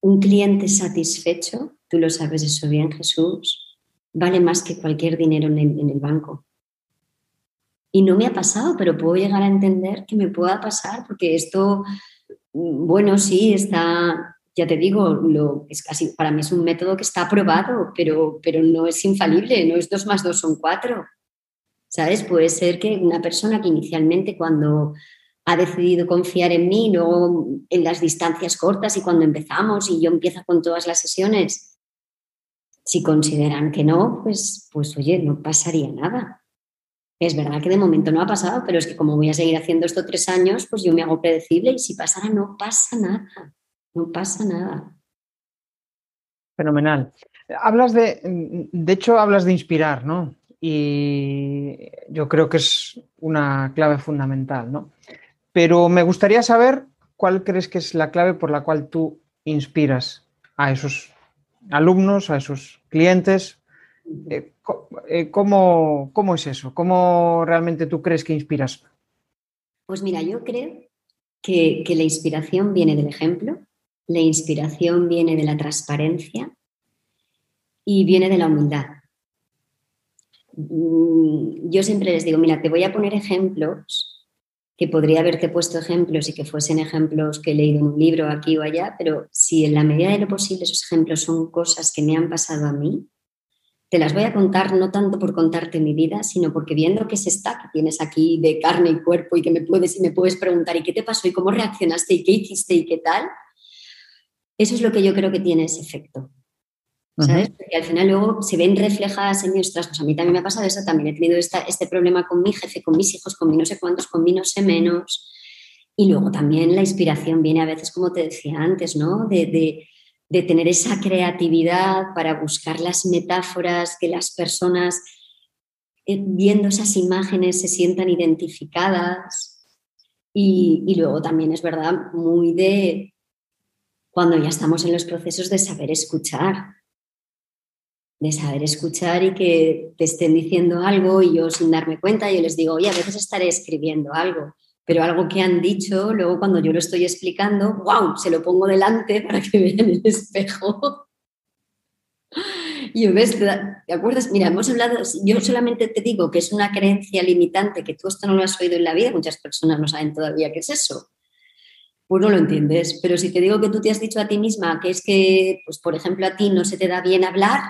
un cliente satisfecho, tú lo sabes eso bien, Jesús, vale más que cualquier dinero en el, en el banco. Y no me ha pasado, pero puedo llegar a entender que me pueda pasar, porque esto, bueno, sí, está, ya te digo, lo, es casi, para mí es un método que está aprobado, pero, pero no es infalible, no es dos más dos son cuatro. ¿Sabes? Puede ser que una persona que inicialmente cuando ha decidido confiar en mí, luego en las distancias cortas y cuando empezamos y yo empiezo con todas las sesiones, si consideran que no, pues, pues oye, no pasaría nada. Es verdad que de momento no ha pasado, pero es que como voy a seguir haciendo esto tres años, pues yo me hago predecible y si pasara no pasa nada, no pasa nada. Fenomenal. Hablas de, de hecho, hablas de inspirar, ¿no? y yo creo que es una clave fundamental, ¿no? Pero me gustaría saber cuál crees que es la clave por la cual tú inspiras a esos alumnos, a esos clientes. Eh, eh, ¿Cómo, cómo es eso? ¿Cómo realmente tú crees que inspiras? Pues mira, yo creo que, que la inspiración viene del ejemplo, la inspiración viene de la transparencia y viene de la humildad. Mm, yo siempre les digo, mira, te voy a poner ejemplos, que podría haberte puesto ejemplos y que fuesen ejemplos que he leído en un libro aquí o allá, pero si en la medida de lo posible esos ejemplos son cosas que me han pasado a mí, te las voy a contar no tanto por contarte mi vida, sino porque viendo que es esta que tienes aquí de carne y cuerpo y que me puedes y me puedes preguntar y qué te pasó y cómo reaccionaste y qué hiciste y qué tal, eso es lo que yo creo que tiene ese efecto. ¿Sabes? Porque al final luego se ven reflejadas en nuestras cosas. A mí también me ha pasado eso, también he tenido este problema con mi jefe, con mis hijos, con mi no sé cuántos, con mi no sé menos. Y luego también la inspiración viene a veces, como te decía antes, ¿no? De, de tener esa creatividad para buscar las metáforas que las personas eh, viendo esas imágenes se sientan identificadas. Y, y luego también es verdad muy de cuando ya estamos en los procesos de saber escuchar de saber escuchar y que te estén diciendo algo y yo sin darme cuenta, yo les digo, oye, a veces estaré escribiendo algo, pero algo que han dicho, luego cuando yo lo estoy explicando, wow, se lo pongo delante para que vean el espejo. Y ves, ¿te acuerdas? Mira, hemos hablado, yo solamente te digo que es una creencia limitante, que tú esto no lo has oído en la vida, muchas personas no saben todavía qué es eso. Pues no lo entiendes, pero si te digo que tú te has dicho a ti misma que es que, pues por ejemplo, a ti no se te da bien hablar,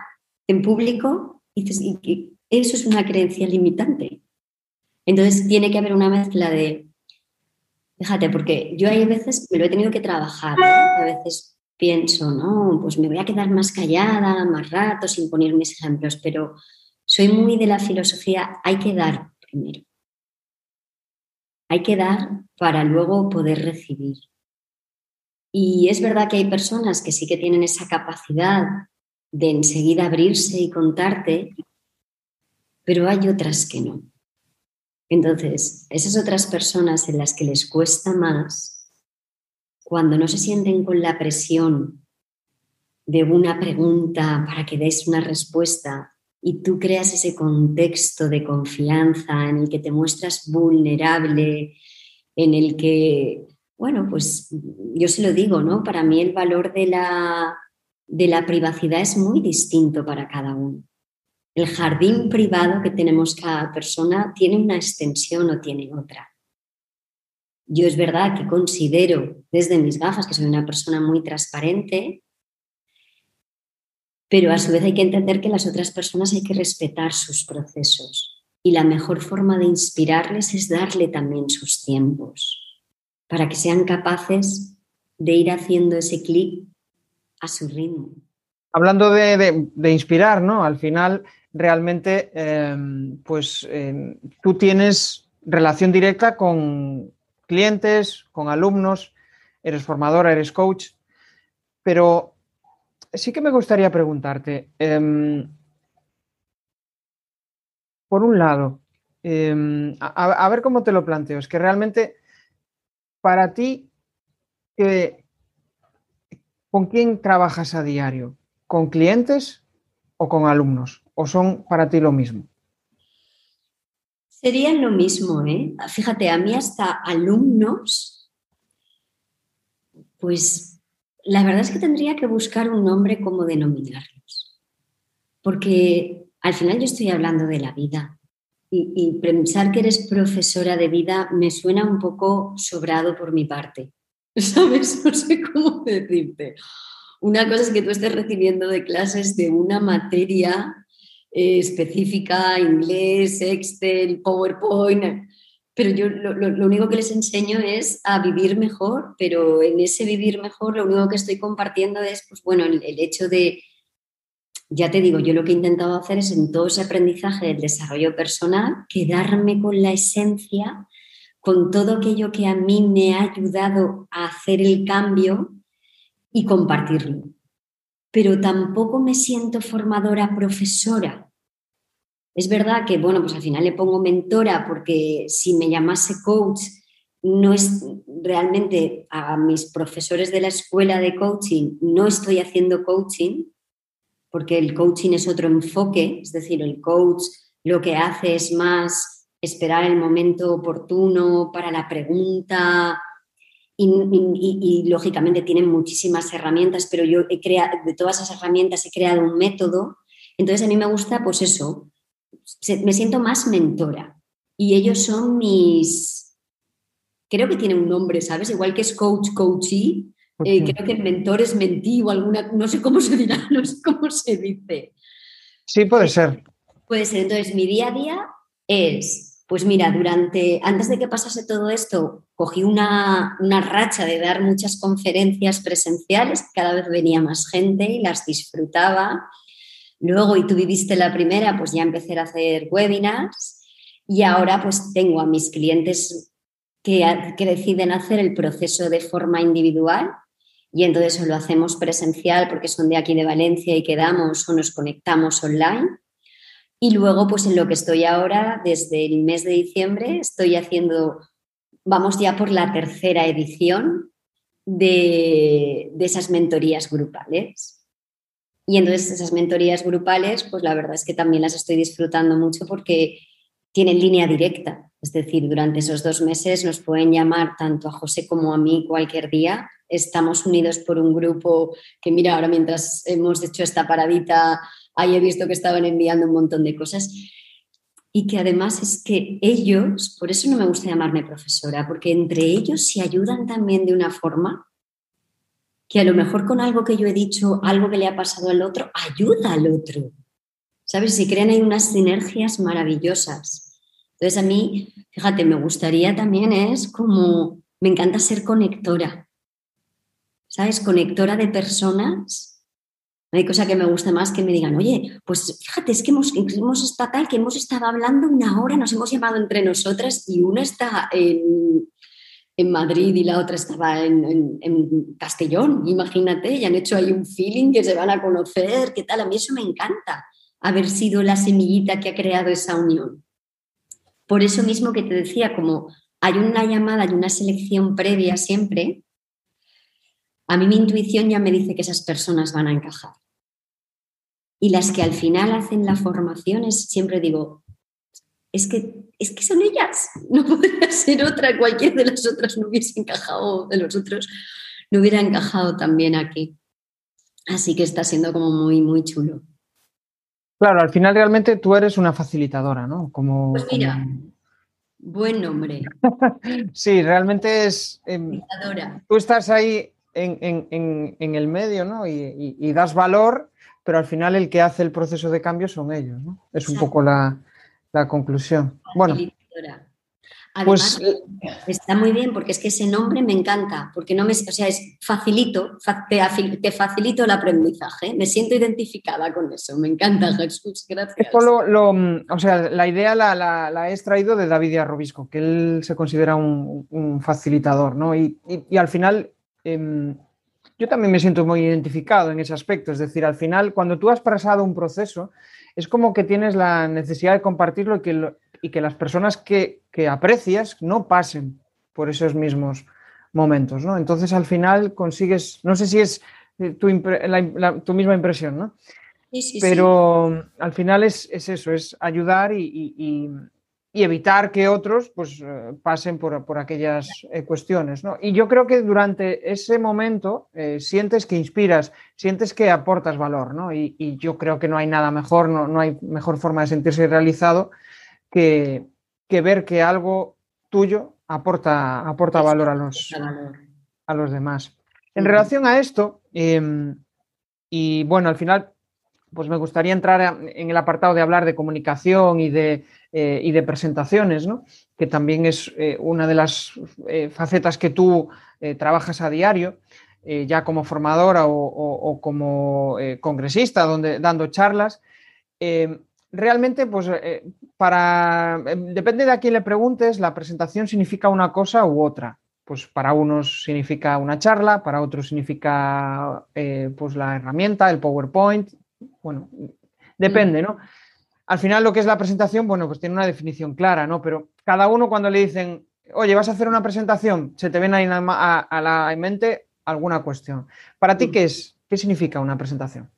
en público, y eso es una creencia limitante. Entonces tiene que haber una mezcla de, fíjate, porque yo hay veces me lo he tenido que trabajar, a veces pienso, no, pues me voy a quedar más callada, más rato, sin poner mis ejemplos, pero soy muy de la filosofía, hay que dar primero. Hay que dar para luego poder recibir. Y es verdad que hay personas que sí que tienen esa capacidad de enseguida abrirse y contarte, pero hay otras que no. Entonces, esas otras personas en las que les cuesta más, cuando no se sienten con la presión de una pregunta para que des una respuesta y tú creas ese contexto de confianza en el que te muestras vulnerable, en el que, bueno, pues yo se lo digo, ¿no? Para mí el valor de la de la privacidad es muy distinto para cada uno. El jardín privado que tenemos cada persona tiene una extensión o tiene otra. Yo es verdad que considero desde mis gafas que soy una persona muy transparente, pero a su vez hay que entender que las otras personas hay que respetar sus procesos y la mejor forma de inspirarles es darle también sus tiempos para que sean capaces de ir haciendo ese clic a su ritmo. Hablando de, inspirar, ¿no? Al final, realmente, em, pues em, tú tienes relación directa con clientes, con alumnos, eres formadora, eres coach, pero sí que me gustaría preguntarte, em, por un lado, a, ver cómo te lo planteo, es que realmente para ti, ¿Con quién trabajas a diario? ¿Con clientes o con alumnos? ¿O son para ti lo mismo? Serían lo mismo, ¿eh? Fíjate, a mí hasta alumnos, pues la verdad es que tendría que buscar un nombre como denominarlos. Porque al final yo estoy hablando de la vida y, pensar que eres profesora de vida me suena un poco sobrado por mi parte. ¿sabes? No sé cómo decirte. Una cosa es que tú estés recibiendo de clases de una materia eh, específica, inglés, Excel, PowerPoint, pero yo lo, único que les enseño es a vivir mejor, pero en ese vivir mejor lo único que estoy compartiendo es, pues bueno, el, el hecho de, ya te digo, yo lo que he intentado hacer es en todo ese aprendizaje del desarrollo personal, quedarme con la esencia con todo aquello que a mí me ha ayudado a hacer el cambio y compartirlo. Pero tampoco me siento formadora profesora. Es verdad que, bueno, pues al final le pongo mentora porque si me llamase coach, no es realmente a mis profesores de la escuela de coaching, no estoy haciendo coaching, porque el coaching es otro enfoque, es decir, el coach lo que hace es más esperar el momento oportuno para la pregunta. Y, lógicamente tienen muchísimas herramientas, pero yo he creado, de todas esas herramientas he creado un método. Entonces a mí me gusta, pues eso, me siento más mentora. Y ellos son mis, creo que tiene un nombre, ¿sabes? Igual que es coach, coachee, eh, creo que mentor es mentí o alguna, no sé cómo se dirá, no sé cómo se dice. Sí, puede ser. Puede ser. Entonces, mi día a día es, pues mira, durante, antes de que pasase todo esto, cogí una, una racha de dar muchas conferencias presenciales, cada vez venía más gente y las disfrutaba. Luego, y tú viviste la primera, pues ya empecé a hacer webinars y ahora pues tengo a mis clientes que, que deciden hacer el proceso de forma individual y entonces lo hacemos presencial porque son de aquí de Valencia y quedamos o nos conectamos online. Y luego, pues en lo que estoy ahora, desde el mes de diciembre, estoy haciendo, vamos ya por la tercera edición de, de esas mentorías grupales. Y entonces esas mentorías grupales, pues la verdad es que también las estoy disfrutando mucho porque tienen línea directa. Es decir, durante esos dos meses nos pueden llamar tanto a José como a mí cualquier día. Estamos unidos por un grupo que, mira, ahora mientras hemos hecho esta paradita, ahí he visto que estaban enviando un montón de cosas. Y que además es que ellos, por eso no me gusta llamarme profesora, porque entre ellos se ayudan también de una forma que a lo mejor con algo que yo he dicho, algo que le ha pasado al otro, ayuda al otro. ¿Sabes? Si crean hay unas sinergias maravillosas. Entonces a mí, fíjate, me gustaría también es como, me encanta ser conectora. ¿Sabes? Conectora de personas. No hay cosa que me guste más que me digan, oye, pues fíjate, es que hemos, hemos estado tal, que hemos estado hablando una hora, nos hemos llamado entre nosotras y una está en, en Madrid y la otra estaba en, Castellón, imagínate, y han hecho ahí un feeling que se van a conocer, ¿qué tal? A mí eso me encanta, haber sido la semillita que ha creado esa unión. Por eso mismo que te decía, como hay una llamada y una selección previa siempre, a mí mi intuición ya me dice que esas personas van a encajar. Y las que al final hacen la formación es, siempre digo, es que, es que son ellas, no podría ser otra, cualquiera de las otras no hubiese encajado, de los otros no hubiera encajado también aquí. Así que está siendo como muy, muy chulo. Claro, al final realmente tú eres una facilitadora, ¿no? Como, pues mira, buen nombre. sí, realmente es... Eh, tú estás ahí en, el medio, ¿no? Y, das valor, pero al final el que hace el proceso de cambio son ellos, ¿no? Es un poco la, la conclusión. Bueno. Pues, Además, está muy bien porque es que ese nombre me encanta, porque no me, o sea, es facilito, te, facilito el aprendizaje, me siento identificada con eso, me encanta Jesús, gracias. o sea, la idea la, he extraído de David Arrobisco, que él se considera un, facilitador, ¿no? Y, al final, em, yo también me siento muy identificado en ese aspecto, es decir, al final, cuando tú has pasado un proceso, es como que tienes la necesidad de compartirlo y que, y que las personas que, aprecias no pasen por esos mismos momentos, ¿no? Entonces al final consigues, no sé si es eh, tu, misma impresión, ¿no? Sí, sí, Pero al final es, eso, es ayudar y, y evitar que otros pues, eh, pasen por, aquellas eh, cuestiones. ¿no? Y yo creo que durante ese momento eh, sientes que inspiras, sientes que aportas valor, ¿no? Y, yo creo que no hay nada mejor, no, no hay mejor forma de sentirse realizado que, que, ver que algo tuyo aporta, aporta valor a los, a los demás. En relación a esto, em, y bueno, al final pues me gustaría entrar en el apartado de hablar de comunicación y de, eh, y de presentaciones, ¿no? que también es eh, una de las eh, facetas que tú trabajas a diario, ya como formadora o, como congresista, donde, dando charlas. realmente, pues para, depende de a quién le preguntes, la presentación significa una cosa u otra pues para unos significa una charla, para otros significa pues la herramienta, el PowerPoint, bueno, depende, ¿no? Al final lo que es la presentación, bueno, pues tiene una definición clara, ¿no? Pero cada uno cuando le dicen, oye, vas a hacer una presentación, se te viene a, la mente alguna cuestión. ¿Para ti qué es? ¿Qué significa una presentación?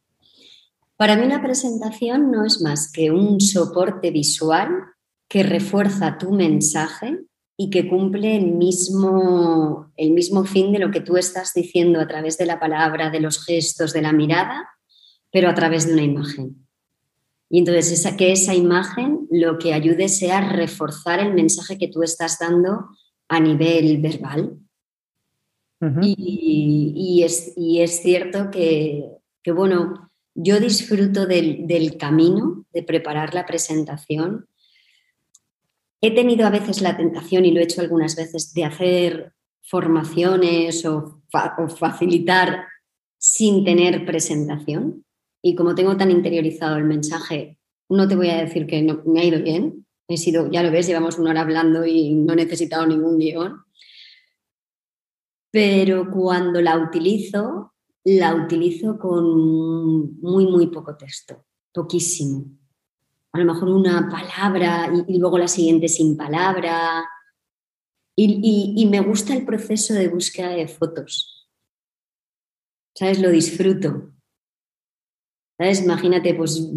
Para mí una presentación no es más que un soporte visual que refuerza tu mensaje y que cumple el mismo, el mismo fin de lo que tú estás diciendo a través de la palabra, de los gestos, de la mirada, pero a través de una imagen. Y entonces esa, que esa imagen lo que ayude sea reforzar el mensaje que tú estás dando a nivel verbal. y, es, y, es, cierto que, que, bueno, yo disfruto del, del camino de preparar la presentación. He tenido a veces la tentación, y lo he hecho algunas veces, de hacer formaciones o, facilitar sin tener presentación. Y como tengo tan interiorizado el mensaje, no te voy a decir que me ha ido bien. He sido, ya lo ves, llevamos una hora hablando y no he necesitado ningún guion. Pero cuando la utilizo, la utilizo con muy, muy poco texto, poquísimo. A lo mejor una palabra y luego la siguiente sin palabra, y, me gusta el proceso de búsqueda de fotos. ¿Sabes? Lo disfruto. Imagínate, pues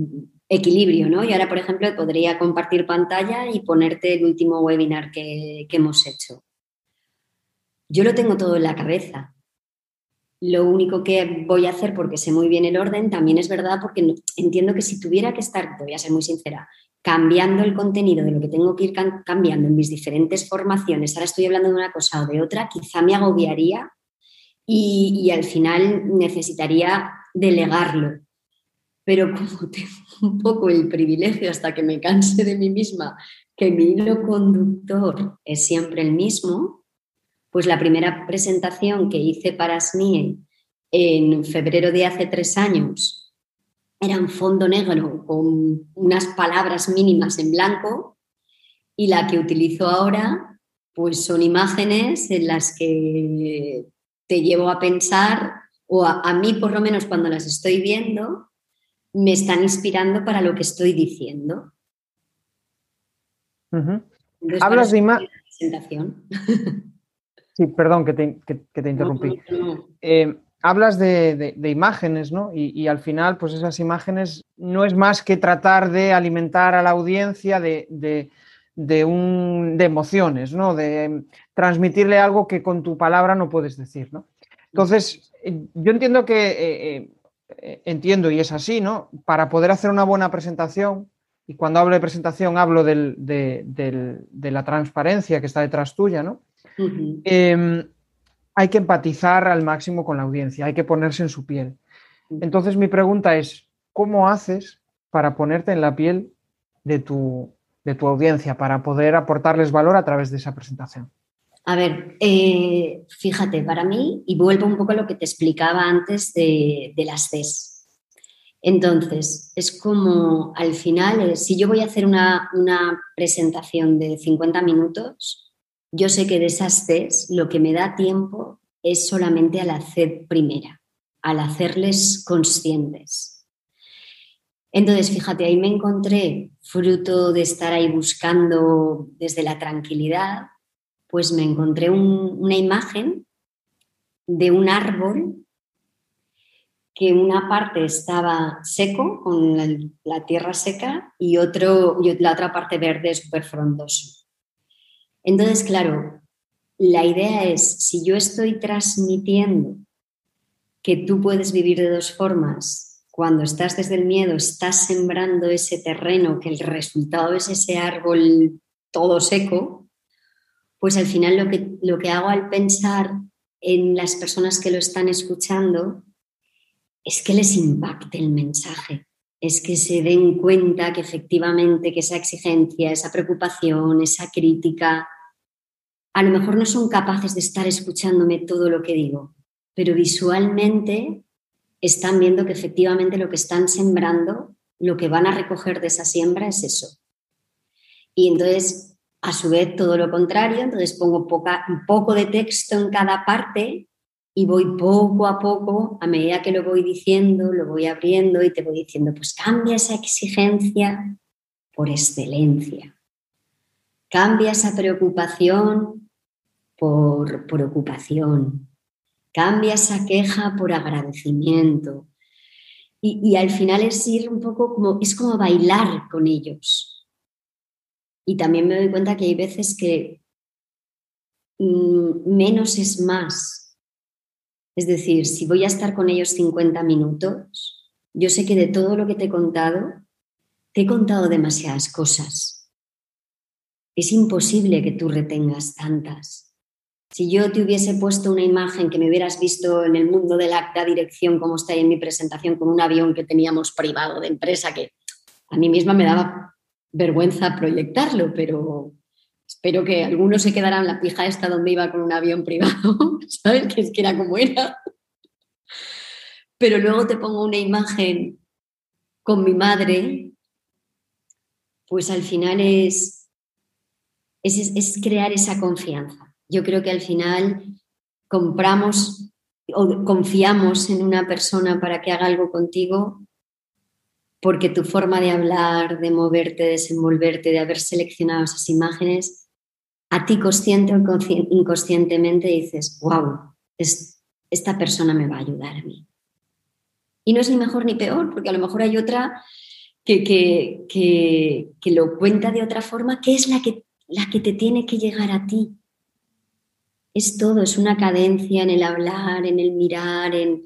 equilibrio, ¿no? Y ahora, por ejemplo, podría compartir pantalla y ponerte el último webinar que, que hemos hecho. Yo lo tengo todo en la cabeza. Lo único que voy a hacer, porque sé muy bien el orden, también es verdad, porque entiendo que si tuviera que estar, voy a ser muy sincera, cambiando el contenido de lo que tengo que ir cambiando en mis diferentes formaciones, ahora estoy hablando de una cosa o de otra, quizá me agobiaría y, al final necesitaría delegarlo. Pero como tengo un poco el privilegio hasta que me canse de mí misma, que mi hilo conductor es siempre el mismo, pues la primera presentación que hice para SNIE en febrero de hace tres años era un fondo negro con unas palabras mínimas en blanco y la que utilizo ahora pues son imágenes en las que te llevo a pensar o a, mí por lo menos cuando las estoy viendo me están inspirando para lo que estoy diciendo. Hablas de imagen. sí, perdón que te, interrumpí. Eh, hablas de, imágenes, ¿no? Y, al final, pues esas imágenes no es más que tratar de alimentar a la audiencia de, un, de emociones, ¿no? De transmitirle algo que con tu palabra no puedes decir, ¿no? Entonces, yo entiendo que, eh, eh, entiendo y es así, ¿no? Para poder hacer una buena presentación, y cuando hablo de presentación hablo de, la transparencia que está detrás tuya, ¿no? hay que empatizar al máximo con la audiencia, hay que ponerse en su piel. Entonces mi pregunta es, ¿cómo haces para ponerte en la piel de tu, de tu audiencia, para poder aportarles valor a través de esa presentación? A ver, eh, fíjate, para mí, y vuelvo un poco a lo que te explicaba antes de, las CES. Entonces, es como al final, eh, si yo voy a hacer una, una presentación de 50 minutos, yo sé que de esas Cs lo que me da tiempo es solamente al hacer primera, al hacerles conscientes. Entonces, fíjate, ahí me encontré, fruto de estar ahí buscando desde la tranquilidad, pues me encontré una imagen de un árbol que una parte estaba seco, con la, tierra seca, y, otro, y la otra parte verde, súper frondoso. Entonces, claro, la idea es, si yo estoy transmitiendo que tú puedes vivir de dos formas, cuando estás desde el miedo, estás sembrando ese terreno, que el resultado es ese árbol todo seco, pues al final lo que, lo que hago al pensar en las personas que lo están escuchando es que les impacte el mensaje, es que se den cuenta que efectivamente que esa exigencia, esa preocupación, esa crítica, a lo mejor no son capaces de estar escuchándome todo lo que digo, pero visualmente están viendo que efectivamente lo que están sembrando, lo que van a recoger de esa siembra es eso. Y entonces, a su vez, todo lo contrario, entonces pongo un poco de texto en cada parte y voy poco a poco, a medida que lo voy diciendo, lo voy abriendo y te voy diciendo, pues cambia esa exigencia por excelencia. Cambia esa preocupación por preocupación. Cambia esa queja por agradecimiento. Y, y, al final es ir un poco como, es como bailar con ellos. Y también me doy cuenta que hay veces que mm, menos es más es decir, si voy a estar con ellos 50 minutos, yo sé que de todo lo que te he contado, te he contado demasiadas cosas. Es imposible que tú retengas tantas. Si yo te hubiese puesto una imagen que me hubieras visto en el mundo de la, dirección, como está ahí en mi presentación, con un avión que teníamos privado de empresa, que a mí misma me daba vergüenza proyectarlo, pero espero que algunos se quedaran la pija esta donde iba con un avión privado, ¿sabes? Que es que era como era. Pero luego te pongo una imagen con mi madre, pues al final es, es crear esa confianza yo creo que al final compramos o confiamos en una persona para que haga algo contigo porque tu forma de hablar, de moverte, de desenvolverte, de haber seleccionado esas imágenes, a ti consciente o inconscientemente dices, wow, esta persona me va a ayudar a mí. Y no es ni mejor ni peor, porque a lo mejor hay otra que, que, lo cuenta de otra forma, que es la que, la que te tiene que llegar a ti es todo, es una cadencia en el hablar, en el mirar, en...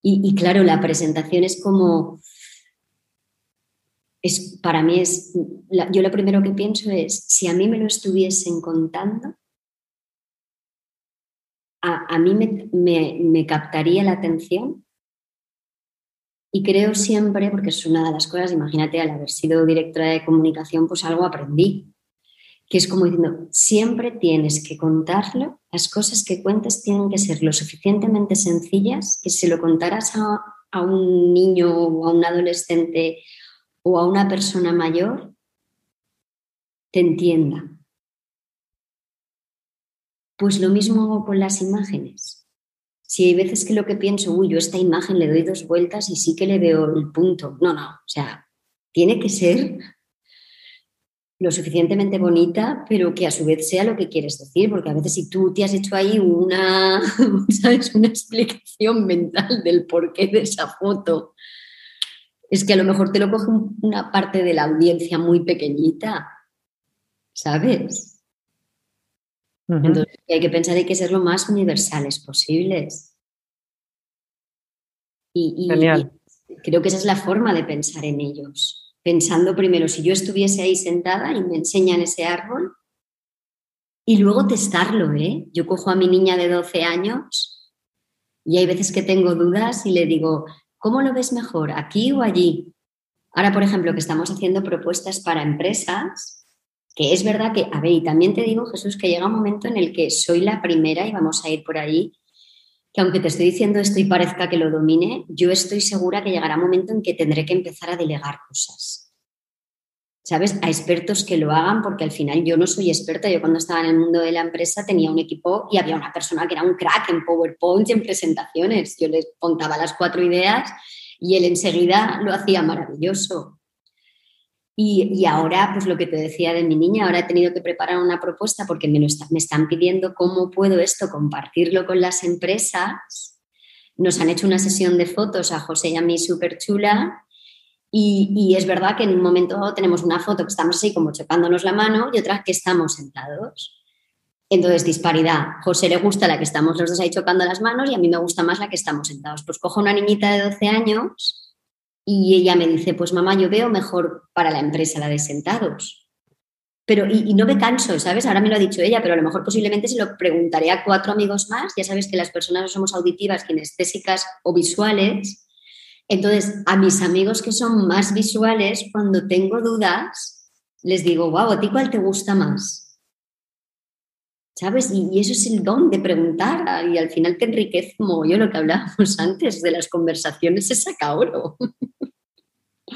Y, claro, la presentación es como... Es, para mí es, yo lo primero que pienso es, si a mí me lo estuviesen contando, a, mí me, me captaría la atención. Y creo siempre, porque es una de las cosas, imagínate, al haber sido directora de comunicación, pues algo aprendí que es como diciendo, siempre tienes que contarlo, las cosas que cuentes tienen que ser lo suficientemente sencillas que si lo contaras a, a un niño o a un adolescente o a una persona mayor, te entienda. Pues lo mismo con las imágenes. Si hay veces que lo que pienso, uy, yo esta imagen le doy dos vueltas y sí que le veo el punto. No, no, o sea, tiene que ser lo suficientemente bonita, pero que a su vez sea lo que quieres decir, porque a veces si tú te has hecho ahí una, ¿sabes? una explicación mental del porqué de esa foto, es que a lo mejor te lo coge una parte de la audiencia muy pequeñita, ¿sabes? Entonces hay que pensar, hay que ser lo más universales posibles. y creo que esa es la forma de pensar en ellos pensando primero si yo estuviese ahí sentada y me enseñan ese árbol y luego testarlo, ¿eh? Yo cojo a mi niña de 12 años y hay veces que tengo dudas y le digo, ¿cómo lo ves mejor, aquí o allí? Ahora, por ejemplo, que estamos haciendo propuestas para empresas, que es verdad que, a ver, y también te digo, Jesús, que llega un momento en el que soy la primera y vamos a ir por ahí que aunque te estoy diciendo esto y parezca que lo domine, yo estoy segura que llegará un momento en que tendré que empezar a delegar cosas. ¿Sabes? A expertos que lo hagan, porque al final yo no soy experta. Yo cuando estaba en el mundo de la empresa tenía un equipo y había una persona que era un crack en PowerPoint y en presentaciones. Yo les contaba las cuatro ideas y él enseguida lo hacía maravilloso. Y, ahora, pues lo que te decía de mi niña, ahora he tenido que preparar una propuesta porque me, me están pidiendo cómo puedo esto compartirlo con las empresas. Nos han hecho una sesión de fotos a José y a mí súper chula. Y, es verdad que en un momento tenemos una foto que estamos así como chocándonos la mano y otra que estamos sentados. Entonces, disparidad. José le gusta la que estamos los dos ahí chocando las manos y a mí me gusta más la que estamos sentados. Pues cojo una niñita de 12 años y ella me dice, pues mamá, yo veo mejor para la empresa la de sentados. Pero, y, no me canso, ¿sabes? Ahora me lo ha dicho ella, pero a lo mejor posiblemente se lo preguntaré a cuatro amigos más. Ya sabes que las personas no somos auditivas, kinestésicas o visuales. Entonces, a mis amigos que son más visuales, cuando tengo dudas, les digo, wow, ¿a ti cuál te gusta más? ¿Sabes? Y, eso es el don de preguntar y al final te enriquece como yo lo que hablábamos antes de las conversaciones, se saca oro.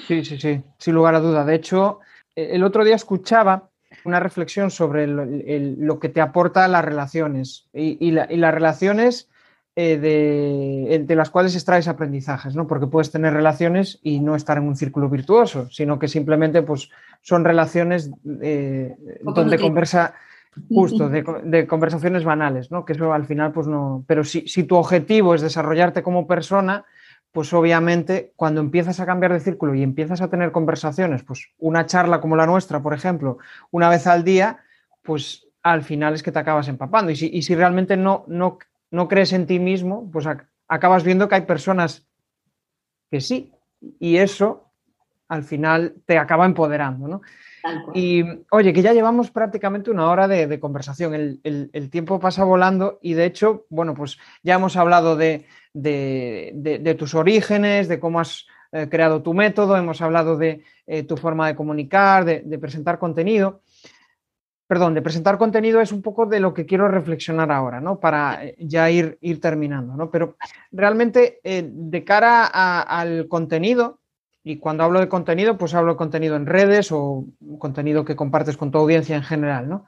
Sí, sí, sí, sin lugar a duda. De hecho, eh, el otro día escuchaba una reflexión sobre lo que te aporta las relaciones y, las relaciones eh, de, las cuales extraes aprendizajes, ¿no? Porque puedes tener relaciones y no estar en un círculo virtuoso, sino que simplemente pues, son relaciones eh, donde conversa justo de, conversaciones banales, ¿no? Que eso al final, pues no. Pero si, si tu objetivo es desarrollarte como persona, pues obviamente cuando empiezas a cambiar de círculo y empiezas a tener conversaciones, pues una charla como la nuestra, por ejemplo, una vez al día, pues al final es que te acabas empapando. Y si, realmente no, no, no, crees en ti mismo, pues acabas viendo que hay personas que sí. Y eso al final te acaba empoderando, ¿no? Y oye, que ya llevamos prácticamente una hora de, conversación, el, tiempo pasa volando y de hecho, bueno, pues ya hemos hablado de, tus orígenes, de cómo has eh, creado tu método, hemos hablado de eh, tu forma de comunicar, de, presentar contenido. Perdón, de presentar contenido es un poco de lo que quiero reflexionar ahora, ¿no? Para eh, ya ir, ir terminando, ¿no? Pero realmente de cara al contenido, y cuando hablo de contenido, pues hablo de contenido en redes o contenido que compartes con tu audiencia en general, ¿no?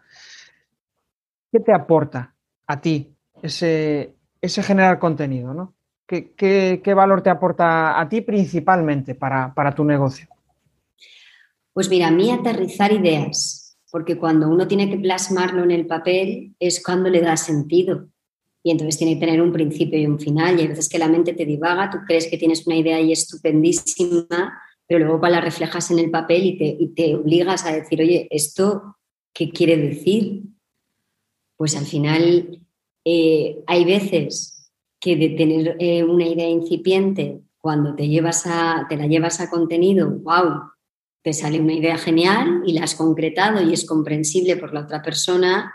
¿Qué te aporta a ti ese, ese generar contenido, ¿no? ¿Qué, valor te aporta a ti principalmente para, para tu negocio? Pues mira, a mí aterrizar ideas, porque cuando uno tiene que plasmarlo en el papel es cuando le da sentido y entonces tiene que tener un principio y un final. Y hay veces que la mente te divaga, tú crees que tienes una idea y estupendísima, pero luego la reflejas en el papel y te, te obligas a decir, oye, ¿esto qué quiere decir? Pues al final eh, hay veces que de tener eh, una idea incipiente, cuando te, llevas a, te la llevas a contenido, wow, te sale una idea genial y la has concretado y es comprensible por la otra persona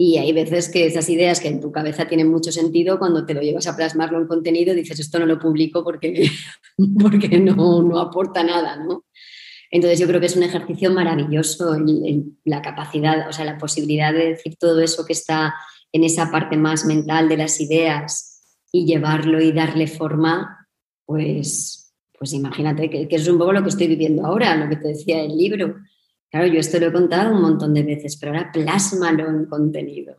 y hay veces que esas ideas que en tu cabeza tienen mucho sentido, cuando te lo llevas a plasmarlo en contenido, dices, esto no lo publico porque, porque no, no aporta nada, ¿no? Entonces yo creo que es un ejercicio maravilloso la capacidad, o sea, la posibilidad de decir todo eso que está en esa parte más mental de las ideas y llevarlo y darle forma, pues, pues imagínate que, que es un poco lo que estoy viviendo ahora, lo que te decía el libro. Claro, yo esto lo he contado un montón de veces, pero ahora plásmalo en contenido.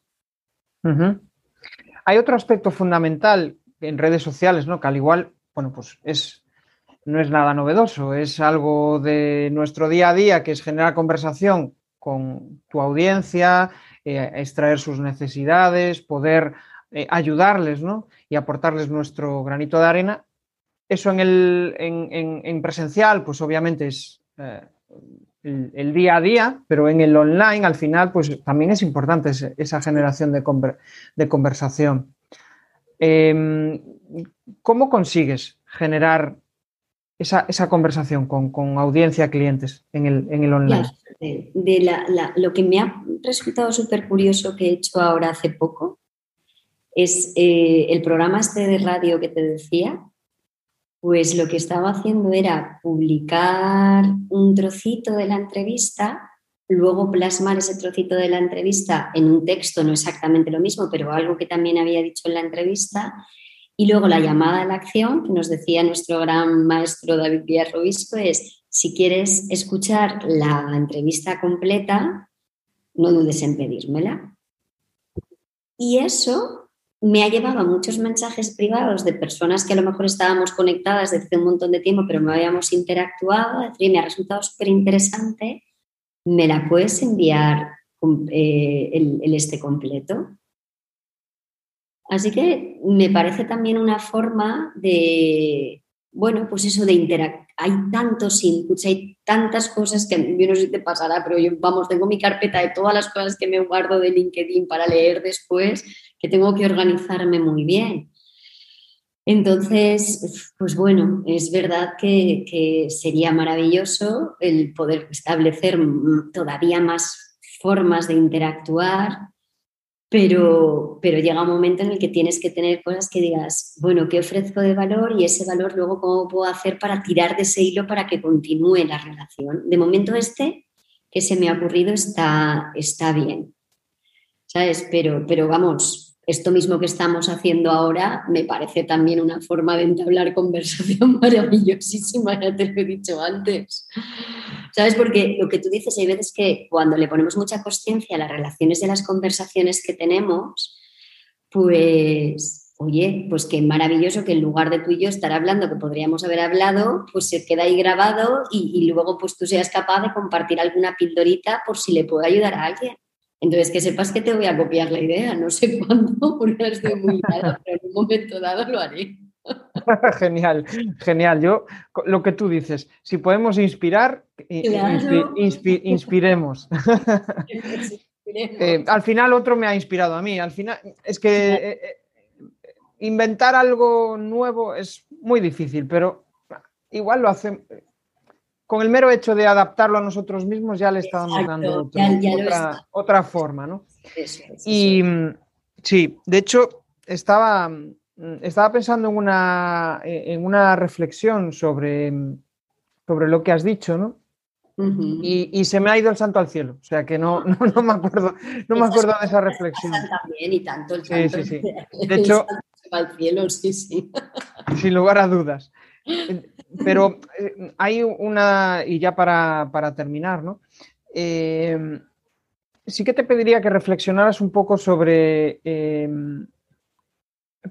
Hay otro aspecto fundamental en redes sociales, ¿no? Que al igual, bueno, pues es, no es nada novedoso, es algo de nuestro día a día, que es generar conversación con tu audiencia, eh, extraer sus necesidades, poder eh, ayudarles, ¿no? Y aportarles nuestro granito de arena. Eso en el en, presencial, pues obviamente es eh, el, día a día, pero en el online al final pues también es importante esa generación de, conversación. Em, ¿Cómo consigues generar esa, conversación con, audiencia, clientes en el, online? De, lo que me ha resultado súper curioso que he hecho ahora hace poco es eh, el programa este de radio que te decía, pues lo que estaba haciendo era publicar un trocito de la entrevista, luego plasmar ese trocito de la entrevista en un texto, no exactamente lo mismo, pero algo que también había dicho en la entrevista, y luego la llamada a la acción, que nos decía nuestro gran maestro David Díaz Robisco, es, si quieres escuchar la entrevista completa, no dudes en pedírmela. Y eso me ha llevado a muchos mensajes privados de personas que a lo mejor estábamos conectadas desde un montón de tiempo, pero no habíamos interactuado, decir, me ha resultado súper interesante, ¿me la puedes enviar eh, el, este completo? Así que me parece también una forma de, bueno, pues eso de interactuar. Hay tantos inputs, hay tantas cosas que yo no sé si te pasará, pero yo, vamos, tengo mi carpeta de todas las cosas que me guardo de LinkedIn para leer después que tengo que organizarme muy bien. Entonces, pues bueno, es verdad que, sería maravilloso el poder establecer todavía más formas de interactuar, pero, pero llega un momento en el que tienes que tener cosas que digas, bueno, ¿qué ofrezco de valor? Y ese valor luego, ¿cómo puedo hacer para tirar de ese hilo para que continúe la relación? De momento este que se me ha ocurrido está, está bien, ¿sabes? Pero, pero vamos, esto mismo que estamos haciendo ahora me parece también una forma de entablar conversación maravillosísima, ya te lo he dicho antes. ¿Sabes? Porque lo que tú dices, hay veces que cuando le ponemos mucha conciencia a las relaciones de las conversaciones que tenemos, pues, oye, pues qué maravilloso que en lugar de tú y yo estar hablando, que podríamos haber hablado, pues se queda ahí grabado y, luego pues tú seas capaz de compartir alguna pildorita por si le puede ayudar a alguien. Entonces, que sepas que te voy a copiar la idea, no sé cuándo, porque estoy muy pero en un momento dado lo haré. genial, genial. Yo, lo que tú dices, si podemos inspirar, inspiremos. Eh, al final otro me ha inspirado a mí. Al final, es que eh, eh, inventar algo nuevo es muy difícil, pero igual lo hacemos con el mero hecho de adaptarlo a nosotros mismos ya le estábamos dando otra, forma, ¿no? y mm, sí, de hecho, estaba, mm, estaba pensando en una, en una reflexión sobre, sobre lo que has dicho, ¿no? y, se me ha ido el santo al cielo, o sea que no, no, me acuerdo, no me acuerdo de esa reflexión. También y tanto el santo. Sí, sí, sí. De hecho, al cielo, sí, sí. Sin lugar a dudas. Pero eh, hay una, y ya para, terminar, ¿no? Eh, sí que te pediría que reflexionaras un poco sobre, eh,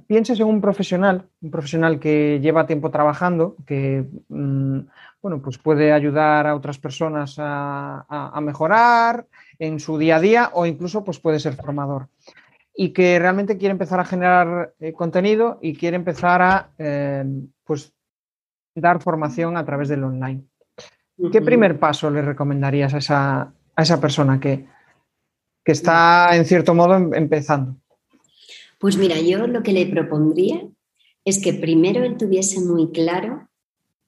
pienses en un profesional, un profesional que lleva tiempo trabajando, que mm, bueno, pues puede ayudar a otras personas a, mejorar en su día a día o incluso pues puede ser formador y que realmente quiere empezar a generar contenido y quiere empezar a pues dar formación a través del online. ¿Qué primer paso le recomendarías a esa, a esa persona que, que está en cierto modo em, empezando? Pues mira, yo lo que le propondría es que primero él tuviese muy claro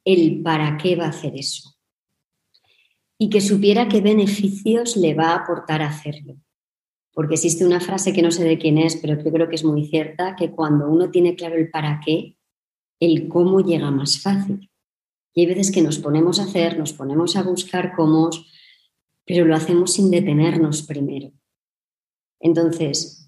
el para qué va a hacer eso y que supiera qué beneficios le va a aportar hacerlo. Porque existe una frase que no sé de quién es, pero yo creo que es muy cierta, que cuando uno tiene claro el para qué, el cómo llega más fácil. Y hay veces que nos ponemos a hacer, nos ponemos a buscar cómo, pero lo hacemos sin detenernos primero. Entonces,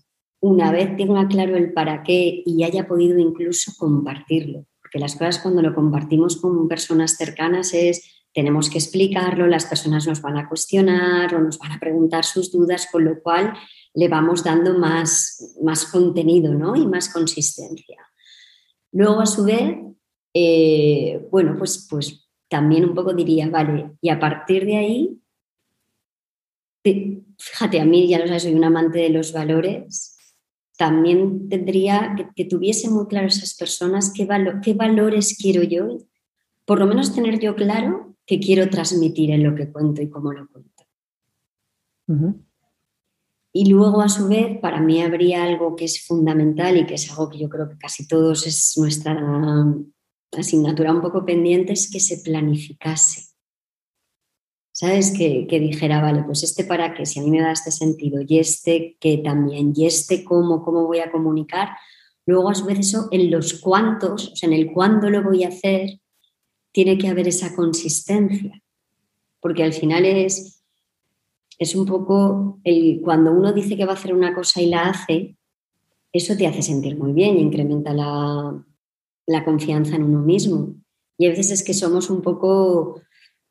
una vez tenga claro el para qué y haya podido incluso compartirlo, porque las cosas cuando lo compartimos con personas cercanas es, tenemos que explicarlo, las personas nos van a cuestionar o nos van a preguntar sus dudas, con lo cual le vamos dando más, más contenido ¿no? y más consistencia. Luego, a su vez, eh, bueno, pues, pues también un poco diría, vale, y a partir de ahí, fíjate, a mí ya lo sabes, soy un amante de los valores, también tendría que, tuviese muy claro esas personas qué, qué valores quiero yo, por lo menos tener yo claro qué quiero transmitir en lo que cuento y cómo lo cuento. Y luego, a su vez, para mí habría algo que es fundamental y que es algo que yo creo que casi todos es nuestra asignatura un poco pendiente, es que se planificase. ¿Sabes? Que, dijera, vale, pues este para qué, si a mí me da este sentido, y este que también, y este cómo, cómo voy a comunicar. Luego, a su vez, eso en los cuántos, o sea, en el cuándo lo voy a hacer, tiene que haber esa consistencia. Porque al final es, es un poco el, cuando uno dice que va a hacer una cosa y la hace, eso te hace sentir muy bien incrementa la, confianza en uno mismo. Y a veces es que somos un poco,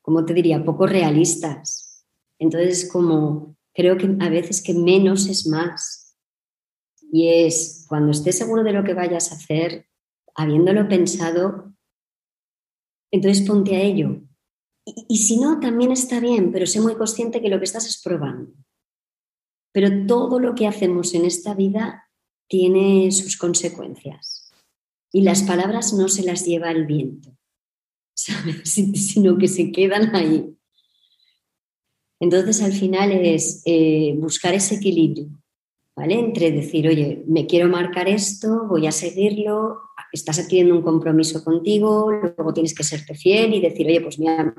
como te diría, poco realistas. Entonces, como creo que a veces que menos es más. Y es cuando estés seguro de lo que vayas a hacer, habiéndolo pensado, entonces ponte a ello. Y, si no, también está bien, pero sé muy consciente que lo que estás es probando. Pero todo lo que hacemos en esta vida tiene sus consecuencias. Y las palabras no se las lleva el viento, sino que se quedan ahí. Entonces, al final es eh, buscar ese equilibrio, ¿vale? Entre decir, oye, me quiero marcar esto, voy a seguirlo, estás adquiriendo un compromiso contigo, luego tienes que serte fiel y decir, oye, pues mira,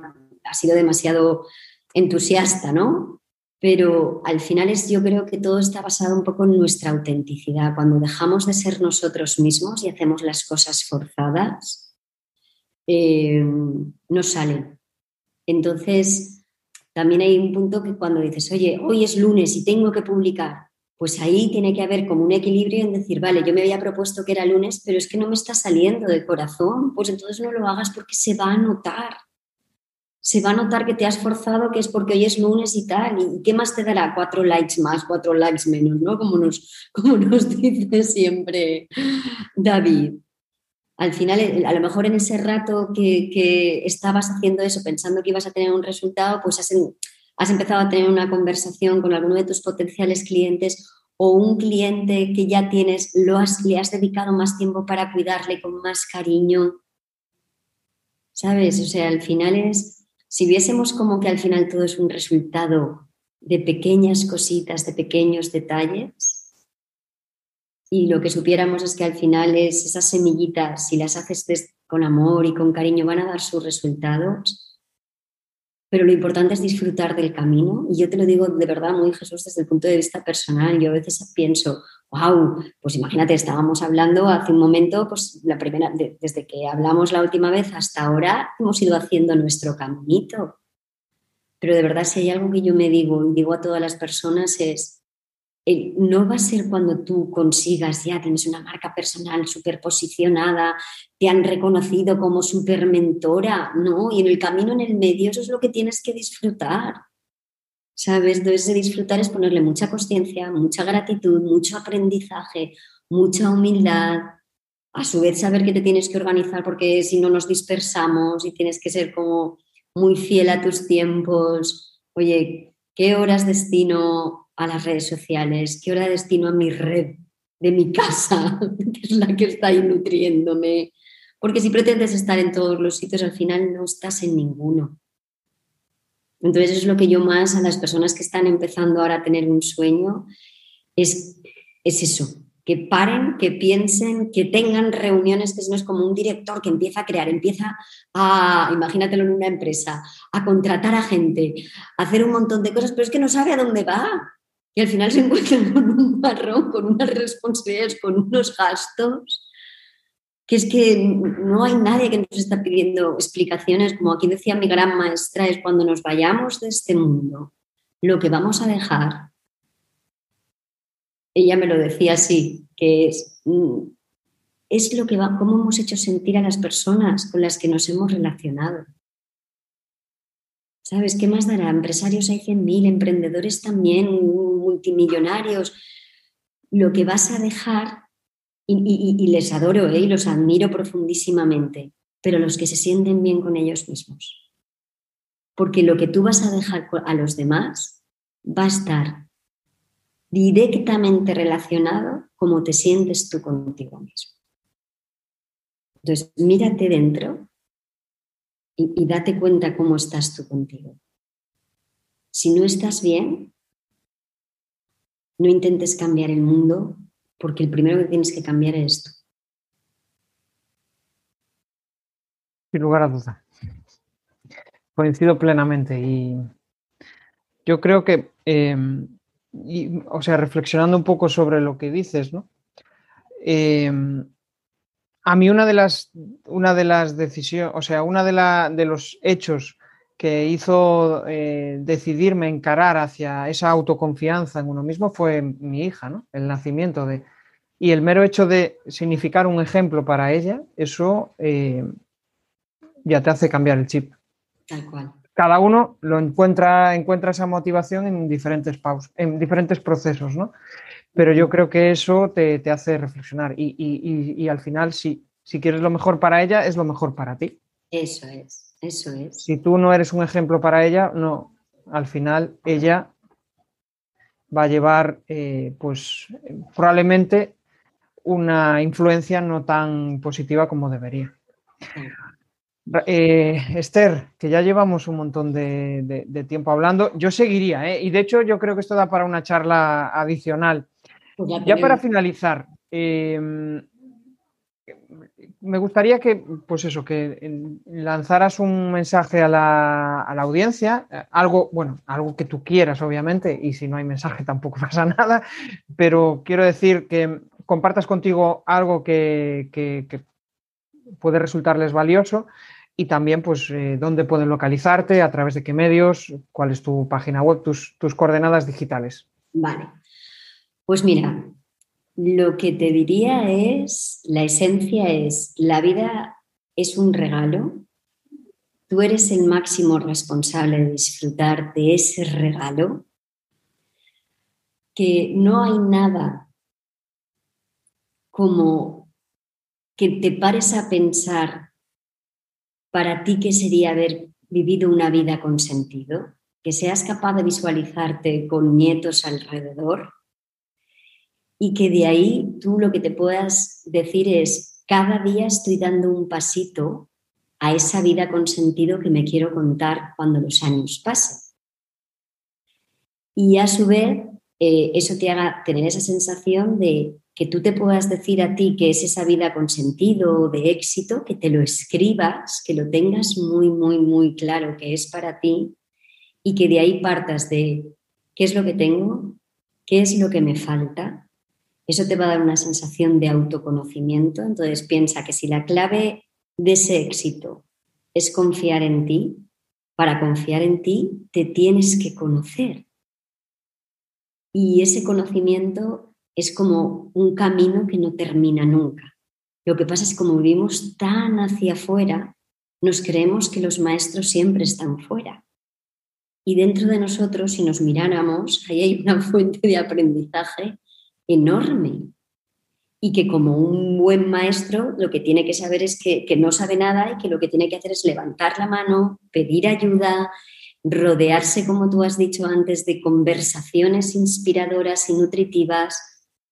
ha sido demasiado entusiasta, ¿no? Pero al final es, yo creo que todo está basado un poco en nuestra autenticidad. Cuando dejamos de ser nosotros mismos y hacemos las cosas forzadas, eh, no sale. Entonces, también hay un punto que cuando dices, oye, hoy es lunes y tengo que publicar, pues ahí tiene que haber como un equilibrio en decir, vale, yo me había propuesto que era lunes, pero es que no me está saliendo de corazón, pues entonces no lo hagas porque se va a notar. Se va a notar que te has forzado, que es porque hoy es lunes y tal. ¿Y qué más te dará? Cuatro likes más, cuatro likes menos, ¿no? Como nos, como nos dice siempre David. Al final, a lo mejor en ese rato que, estabas haciendo eso, pensando que ibas a tener un resultado, pues has, has empezado a tener una conversación con alguno de tus potenciales clientes o un cliente que ya tienes, lo has, le has dedicado más tiempo para cuidarle con más cariño. ¿Sabes? O sea, al final es, si viésemos como que al final todo es un resultado de pequeñas cositas, de pequeños detalles, y lo que supiéramos es que al final es esas semillitas, si las haces con amor y con cariño, van a dar sus resultados, pero lo importante es disfrutar del camino. Y yo te lo digo de verdad muy Jesús desde el punto de vista personal. Yo a veces pienso, wow, pues imagínate, estábamos hablando hace un momento, pues la primera, desde que hablamos la última vez hasta ahora, hemos ido haciendo nuestro caminito. Pero de verdad, si hay algo que yo me digo y digo a todas las personas es, no va a ser cuando tú consigas, ya tienes una marca personal súper posicionada, te han reconocido como súper mentora, ¿no? Y en el camino, en el medio, eso es lo que tienes que disfrutar. ¿Sabes? Entonces, disfrutar es ponerle mucha conciencia, mucha gratitud, mucho aprendizaje, mucha humildad. A su vez, saber que te tienes que organizar porque si no nos dispersamos y tienes que ser como muy fiel a tus tiempos. Oye, ¿qué horas destino a las redes sociales, qué hora destino a mi red de mi casa, que es la que está ahí nutriéndome. Porque si pretendes estar en todos los sitios, al final no estás en ninguno. Entonces es lo que yo más a las personas que están empezando ahora a tener un sueño, es, es eso, que paren, que piensen, que tengan reuniones, que no es como un director que empieza a crear, empieza a, imagínatelo en una empresa, a contratar a gente, a hacer un montón de cosas, pero es que no sabe a dónde va y al final se encuentran con un marrón, con unas responsabilidades, con unos gastos, que es que no hay nadie que nos está pidiendo explicaciones, como aquí decía mi gran maestra, es cuando nos vayamos de este mundo, lo que vamos a dejar, ella me lo decía así, que es, mm, es lo que va, cómo hemos hecho sentir a las personas con las que nos hemos relacionado. ¿Sabes qué más dará? Empresarios hay 100.000, emprendedores también, multimillonarios. Lo que vas a dejar, y, les adoro ¿eh? y los admiro profundísimamente, pero los que se sienten bien con ellos mismos. Porque lo que tú vas a dejar a los demás va a estar directamente relacionado como te sientes tú contigo mismo. Entonces, mírate dentro y, date cuenta cómo estás tú contigo. Si no estás bien, no intentes cambiar el mundo porque el primero que tienes que cambiar es tú. Sin lugar a duda. Coincido plenamente y yo creo que, em, o sea, reflexionando un poco sobre lo que dices, ¿no? Em, a mí una de las, una de las decisiones, o sea, una de, de los hechos que hizo eh, decidirme encarar hacia esa autoconfianza en uno mismo fue mi hija, ¿no? El nacimiento de... Y el mero hecho de significar un ejemplo para ella, eso eh, ya te hace cambiar el chip. Tal cual. Cada uno lo encuentra, encuentra esa motivación en diferentes pausas, en diferentes procesos, ¿no? Pero yo creo que eso te, hace reflexionar y, al final si, si quieres lo mejor para ella, es lo mejor para ti. Eso es, eso es. Si tú no eres un ejemplo para ella, no, al final ella va a llevar eh, pues probablemente una influencia no tan positiva como debería. Eh, Esther, que ya llevamos un montón de, tiempo hablando, yo seguiría, ¿eh? y de hecho yo creo que esto da para una charla adicional. Pues ya, para finalizar, em, me gustaría que, pues eso, que lanzaras un mensaje a la, audiencia, algo, bueno, algo que tú quieras, obviamente, y si no hay mensaje tampoco pasa nada, pero quiero decir que compartas contigo algo que, puede resultarles valioso y también, pues, eh, dónde pueden localizarte, a través de qué medios, cuál es tu página web, tus, tus coordenadas digitales. Vale. Pues mira, lo que te diría es, la esencia es, la vida es un regalo, tú eres el máximo responsable de disfrutar de ese regalo, que no hay nada como que te pares a pensar para ti qué sería haber vivido una vida con sentido, que seas capaz de visualizarte con nietos alrededor y que de ahí tú lo que te puedas decir es, cada día estoy dando un pasito a esa vida con sentido que me quiero contar cuando los años pasen. Y a su vez, eh, eso te haga tener esa sensación de que tú te puedas decir a ti que es esa vida con sentido, de éxito, que te lo escribas, que lo tengas muy, muy, muy claro que es para ti y que de ahí partas de qué es lo que tengo, qué es lo que me falta. Eso te va a dar una sensación de autoconocimiento. Entonces piensa que si la clave de ese éxito es confiar en ti, para confiar en ti te tienes que conocer. Y ese conocimiento es como un camino que no termina nunca. Lo que pasa es que como vivimos tan hacia afuera, nos creemos que los maestros siempre están fuera. Y dentro de nosotros, si nos miráramos, ahí hay una fuente de aprendizaje enorme. Y que como un buen maestro, lo que tiene que saber es que, que no sabe nada y que lo que tiene que hacer es levantar la mano, pedir ayuda, rodearse, como tú has dicho antes, de conversaciones inspiradoras y nutritivas,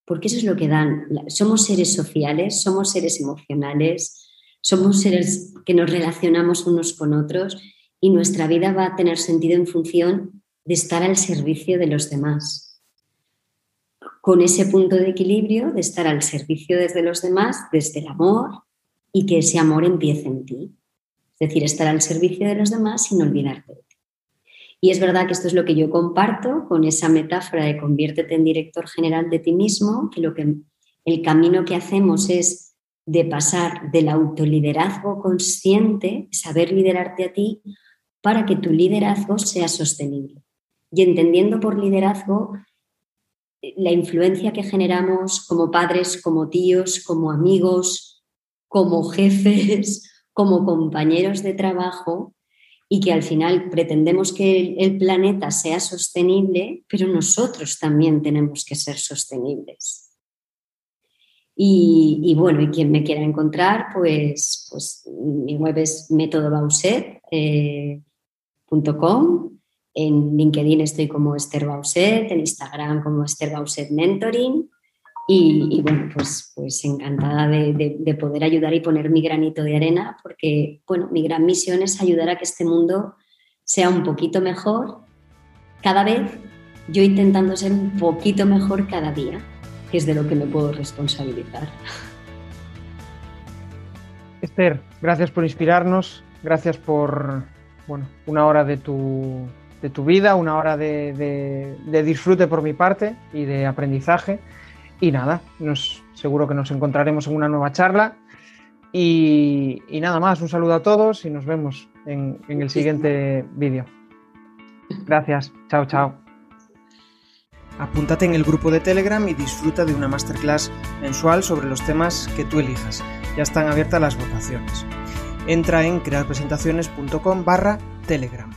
porque eso es lo que dan. Somos seres sociales, somos seres emocionales, somos seres que nos relacionamos unos con otros y nuestra vida va a tener sentido en función de estar al servicio de los demás. Con ese punto de equilibrio de estar al servicio desde los demás, desde el amor y que ese amor empiece en ti. Es decir, estar al servicio de los demás sin olvidarte de ti. Y es verdad que esto es lo que yo comparto con esa metáfora de conviértete en director general de ti mismo, que lo que el camino que hacemos es de pasar del autoliderazgo consciente, saber liderarte a ti, para que tu liderazgo sea sostenible. Y entendiendo por liderazgo la influencia que generamos como padres, como tíos, como amigos, como jefes, como compañeros de trabajo, y que al final pretendemos que el planeta sea sostenible, pero nosotros también tenemos que ser sostenibles. Y, bueno, y quien me quiera encontrar, pues, pues mi web es. Eh, en LinkedIn estoy como Esther Bauset, en Instagram como Esther Bauset Mentoring. Y, bueno, pues, pues encantada de, poder ayudar y poner mi granito de arena, porque bueno, mi gran misión es ayudar a que este mundo sea un poquito mejor cada vez, yo intentando ser un poquito mejor cada día, que es de lo que me puedo responsabilizar. Esther, gracias por inspirarnos, gracias por bueno, una hora de tu, de tu vida, una hora de, de disfrute por mi parte y de aprendizaje. Y nada, nos, seguro que nos encontraremos en una nueva charla. Y, nada más, un saludo a todos y nos vemos en, en el siguiente vídeo. Gracias, chao, chao. Apúntate en el grupo de Telegram y disfruta de una masterclass mensual sobre los temas que tú elijas. Ya están abiertas las votaciones. Entra en crearpresentaciones.com barra Telegram.